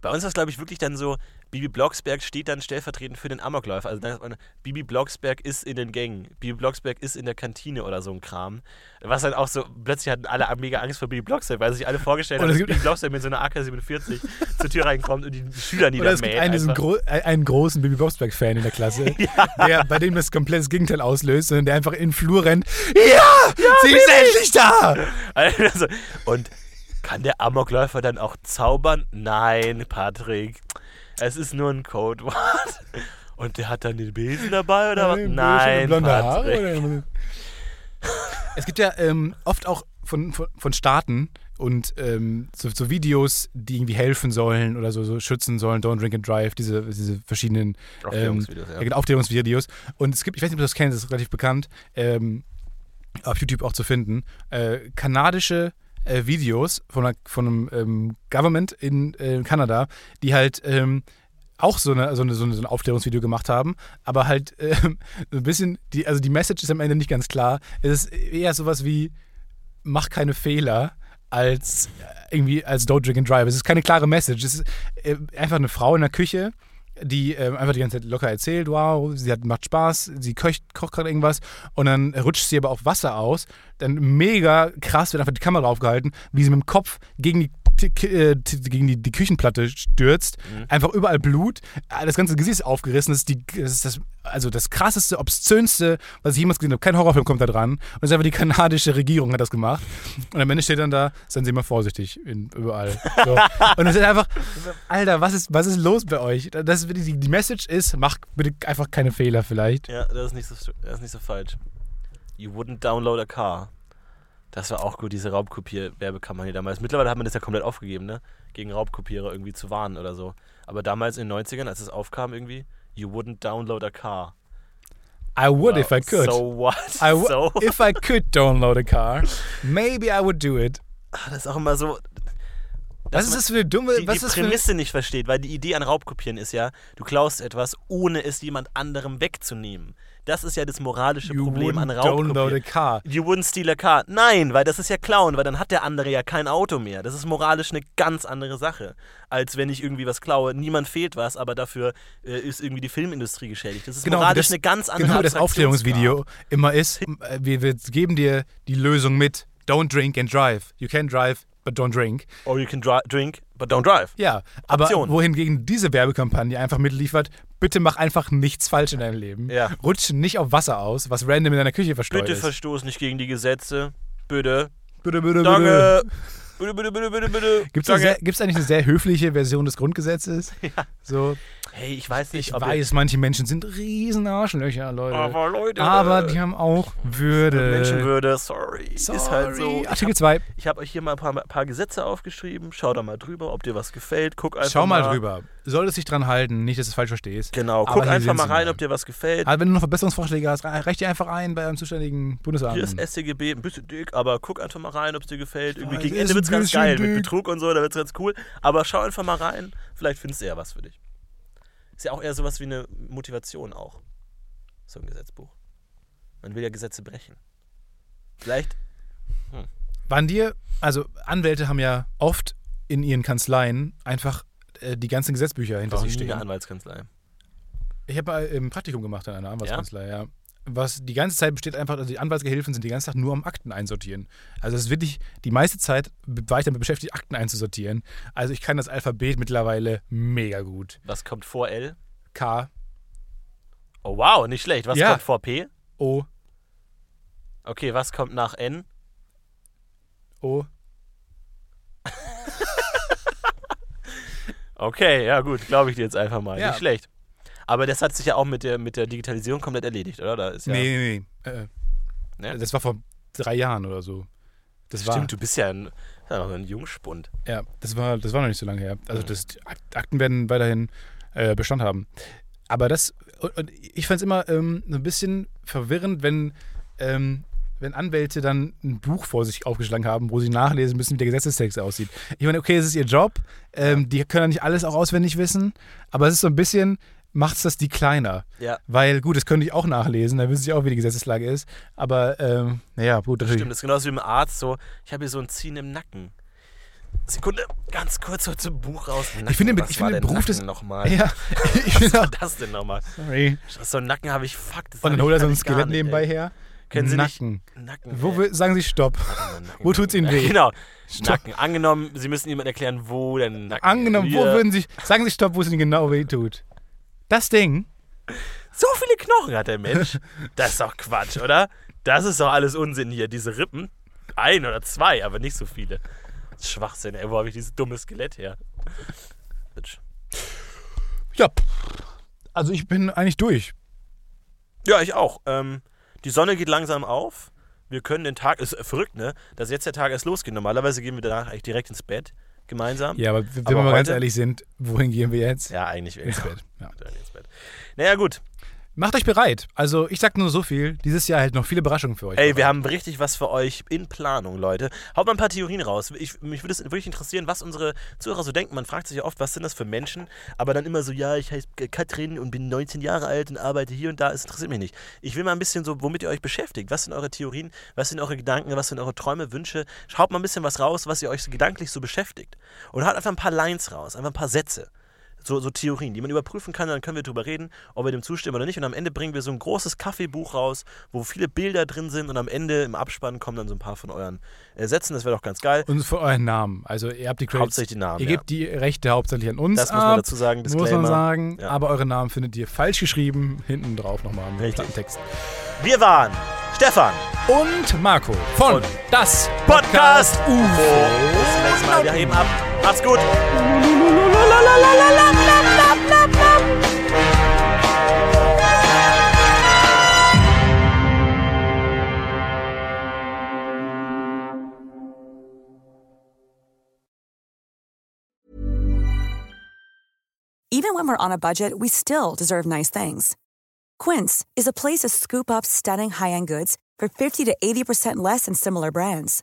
Bei uns war es, glaube ich, wirklich dann so, Bibi Blocksberg steht dann stellvertretend für den Amokläufer. Also man, Bibi Blocksberg ist in den Gängen. Bibi Blocksberg ist in der Kantine oder so ein Kram. Was dann auch so, plötzlich hatten alle mega Angst vor Bibi Blocksberg, weil sich alle vorgestellt haben, dass Bibi Blocksberg mit so einer AK-47 zur Tür reinkommt und die Schüler niedermäht. es gibt einen, gro einen großen Bibi Blocksberg-Fan in der Klasse, der, bei dem das komplett das Gegenteil auslöst, sondern der einfach in den Flur rennt. Ja! sie ist endlich da! Also, und kann der Amokläufer dann auch zaubern? Nein, Patrick. Es ist nur ein Codewort. Und der hat dann den Besen dabei oder was? Nein, blonde Patrick. Haare? Oder? Es gibt ja ähm, oft auch von, von, von Staaten und ähm, so, so Videos, die irgendwie helfen sollen oder so, so schützen sollen, Don't Drink and Drive, diese, diese verschiedenen Aufklärungsvideos, ähm, ja. ja, genau, Aufklärungsvideos. Und es gibt, ich weiß nicht, ob du das kennst, das ist relativ bekannt, ähm, auf YouTube auch zu finden, äh, kanadische äh, Videos von, einer, von einem ähm, Government in äh, Kanada, die halt ähm, auch so, eine, so, eine, so, ein Aufklärungsvideo gemacht haben, aber halt ähm, so ein bisschen, die, also die Message ist am Ende nicht ganz klar. Es ist eher sowas wie, mach keine Fehler, als äh, irgendwie als Don't Drink and Drive. Es ist keine klare Message. Es ist äh, einfach eine Frau in der Küche, die ähm, einfach die ganze Zeit locker erzählt, wow, sie hat, macht Spaß, sie kocht, kocht gerade irgendwas und dann rutscht sie aber auf Wasser aus. Dann mega krass wird einfach die Kamera aufgehalten, wie sie mit dem Kopf gegen die äh, gegen die, die Küchenplatte stürzt, einfach überall Blut, äh, das ganze Gesicht ist aufgerissen, das ist, die, das, ist das, also das krasseste, obszönste, was ich jemals gesehen habe. Kein Horrorfilm kommt da dran. Und das ist einfach die kanadische Regierung hat das gemacht. Und am Ende steht dann da, seien Sie mal vorsichtig, in, überall. So. Und es ist einfach, Alter, was ist, was ist los bei euch? Das die, die Message ist, mach bitte einfach keine Fehler vielleicht. Ja, das ist, nicht so, das ist nicht so falsch. You wouldn't download a car. Das war auch gut, diese Raubkopier-Werbekampagne damals. Mittlerweile hat man das ja komplett aufgegeben, ne? Gegen Raubkopierer irgendwie zu warnen oder so. Aber damals in den 90ern, als es aufkam irgendwie, you wouldn't download a car. I would Wow, if I could. So what? I so? If I could download a car, maybe I would do it. Ah, Das ist auch immer so. Was ist das für eine dumme, die, was die ist Prämisse nicht versteht, weil die Idee an Raubkopieren ist ja, du klaust etwas, ohne es jemand anderem wegzunehmen. Das ist ja das moralische You Problem an wouldn't download a Raubkopieren. car. You wouldn't steal a car. Nein, weil das ist ja klauen, weil dann hat der andere ja kein Auto mehr. Das ist moralisch eine ganz andere Sache, als wenn ich irgendwie was klaue. Niemand fehlt was, aber dafür äh, ist irgendwie die Filmindustrie geschädigt. Das ist Genau, moralisch das- eine ganz andere Genau, wie das. Aufklärungsvideo immer ist, äh, wir, wir geben dir die Lösung mit, don't drink and drive. You can drive, but don't drink. Or you can dri drink, but don't drive. Ja, aber Option. wohingegen diese Werbekampagne einfach mitliefert, bitte mach einfach nichts falsch in deinem Leben. Ja. Rutsch nicht auf Wasser aus, was random in deiner Küche verstreut Bitte ist. verstoß nicht gegen die Gesetze. Bitte. bitte, bitte, bitte. Danke. Bitte, bitte, bitte, bitte, bitte. Gibt Danke. es eigentlich eine sehr höfliche Version des Grundgesetzes? So, Hey, ich weiß nicht, Ich weiß, manche Menschen sind riesen Arschlöcher, Leute. Aber Leute, Aber äh, die haben auch Würde. Menschenwürde, sorry. Ist halt so. Sorry. Artikel hab- 2. Ich habe euch hier mal ein paar, paar Gesetze aufgeschrieben. Schau da mal drüber, ob dir was gefällt. Guck einfach Schau mal drüber. Solltest dich dran halten, nicht, dass du es falsch verstehst. Genau, Aber guck einfach mal rein, mal. ob dir was gefällt. Aber wenn du noch Verbesserungsvorschläge hast, reich die einfach ein bei einem zuständigen Bundesamt. Hier ist StGB ein bisschen dick, aber guck einfach mal rein, ob es dir gefällt. Irgendwie gegen Ende wird es ganz geil. Mit dick. Betrug und so, da wird es ganz cool. Aber schau einfach mal rein. Vielleicht findest du ja was für dich. Ist ja auch eher sowas wie eine Motivation auch. So ein Gesetzbuch. Man will ja Gesetze brechen. Vielleicht. Waren dir, also Anwälte haben ja oft in ihren Kanzleien einfach äh, die ganzen Gesetzbücher hinter sich nie eine stehen. Anwaltskanzlei. Ich habe mal im Praktikum gemacht in einer Anwaltskanzlei, ja. Was die ganze Zeit besteht einfach, also die Anwaltsgehilfen sind die ganze Zeit nur am Akten einsortieren. Also es ist wirklich, die meiste Zeit war ich damit beschäftigt, Akten einzusortieren. Also ich kann das Alphabet mittlerweile mega gut. Was kommt vor L? K, Oh wow, nicht schlecht. Was Ja. kommt vor P? O, Okay, was kommt nach N? O. Okay, ja gut, glaube ich dir jetzt einfach mal. Ja. Nicht schlecht. Aber das hat sich ja auch mit der, mit der Digitalisierung komplett erledigt, oder? Da ist ja, Nee, nee, nee. Äh? Das war vor drei Jahren oder so. Das war, Stimmt, du bist ja ein, ja noch ein Jungspund. Ja, das war, das war noch nicht so lange her. Mhm. Also das, die Ak- Akten werden weiterhin äh, Bestand haben. Aber das, und ich fand es immer ähm, so ein bisschen verwirrend, wenn, ähm, wenn Anwälte dann ein Buch vor sich aufgeschlagen haben, wo sie nachlesen müssen, wie der Gesetzestext aussieht. Ich meine, okay, es ist ihr Job, ähm, die können ja nicht alles auch auswendig wissen, aber es ist so ein bisschen, macht es das die kleiner. Ja. Weil, gut, das könnte ich auch nachlesen, dann wissen sie auch, wie die Gesetzeslage ist. Aber, ähm, naja, gut, natürlich. Stimmt, das ist genauso wie im Arzt so, ich habe hier so ein Ziehen im Nacken. Sekunde, ganz kurz so zum Buch raus. Ich finde, Nacken, ich was war finde denn Beruf des- nochmal. Ja, ich Was finde war das denn nochmal? Sorry. So einen Nacken habe ich, fuck. Das Und dann holt er ich- so ein ich Skelett nicht, nebenbei ey. her. Können Sie Nacken. nicht? Nacken. Wo ey. sagen Sie Stopp? Nacken, Nacken. Wo tut's Ihnen weh? Genau, Stopp. Nacken. Angenommen, Sie müssen jemand erklären, wo der Nacken Angenommen, wo würden Sie. Sagen Sie Stopp, wo es Ihnen genau weh tut. Das Ding. So viele Knochen hat der Mensch. Das ist doch Quatsch, oder? Das ist doch alles Unsinn hier. Diese Rippen. Ein oder zwei, aber nicht so viele. Schwachsinn, ey. Wo habe ich dieses dumme Skelett her? Bitch. Ja. Also ich bin eigentlich durch. Ja, ich auch. Ähm, die Sonne geht langsam auf. Wir können den Tag, ist verrückt, ne? Dass jetzt der Tag erst losgeht. Normalerweise gehen wir danach eigentlich direkt ins Bett gemeinsam. Ja, aber wenn Aber wir mal ganz heute- ehrlich sind, wohin gehen wir jetzt? Ja, eigentlich Ins. Bett. Ja. Ins Bett. Naja, gut. Macht euch bereit. Also ich sag nur so viel. Dieses Jahr hält noch viele Überraschungen für euch. Ey, wir bereit. haben richtig was für euch in Planung, Leute. Haut mal ein paar Theorien raus. Ich, mich würde es wirklich interessieren, was unsere Zuhörer so denken. Man fragt sich ja oft, was sind das für Menschen? Aber dann immer so, ja, ich heiße Katrin und bin 19 Jahre alt und arbeite hier und da. Es interessiert mich nicht. Ich will mal ein bisschen so, womit ihr euch beschäftigt. Was sind eure Theorien? Was sind eure Gedanken? Was sind eure Träume, Wünsche? Schaut mal ein bisschen was raus, was ihr euch so gedanklich so beschäftigt. Und haut einfach ein paar Lines raus, einfach ein paar Sätze. So, so Theorien, die man überprüfen kann, dann können wir drüber reden, ob wir dem zustimmen oder nicht. Und am Ende bringen wir so ein großes Kaffeebuch raus, wo viele Bilder drin sind und am Ende im Abspann kommen dann so ein paar von euren äh, Sätzen. Das wäre doch ganz geil. Und für euren Namen. Also ihr habt die Credits. Hauptsächlich die Namen. Ihr ja. gebt die Rechte hauptsächlich an uns. Das muss man ab, dazu sagen, Muss Disclaimer. man sagen. Ja. Aber eure Namen findet ihr falsch geschrieben. Hinten drauf nochmal im. Text. Wir waren Stefan, Und Marco von Und das Podcast UFO. Bis zum nächsten Mal. Wir heben ab. Macht's gut. Even when we're on a budget, we still deserve nice things. Quince is a place to scoop up stunning high-end goods for 50 to 80% less than similar brands.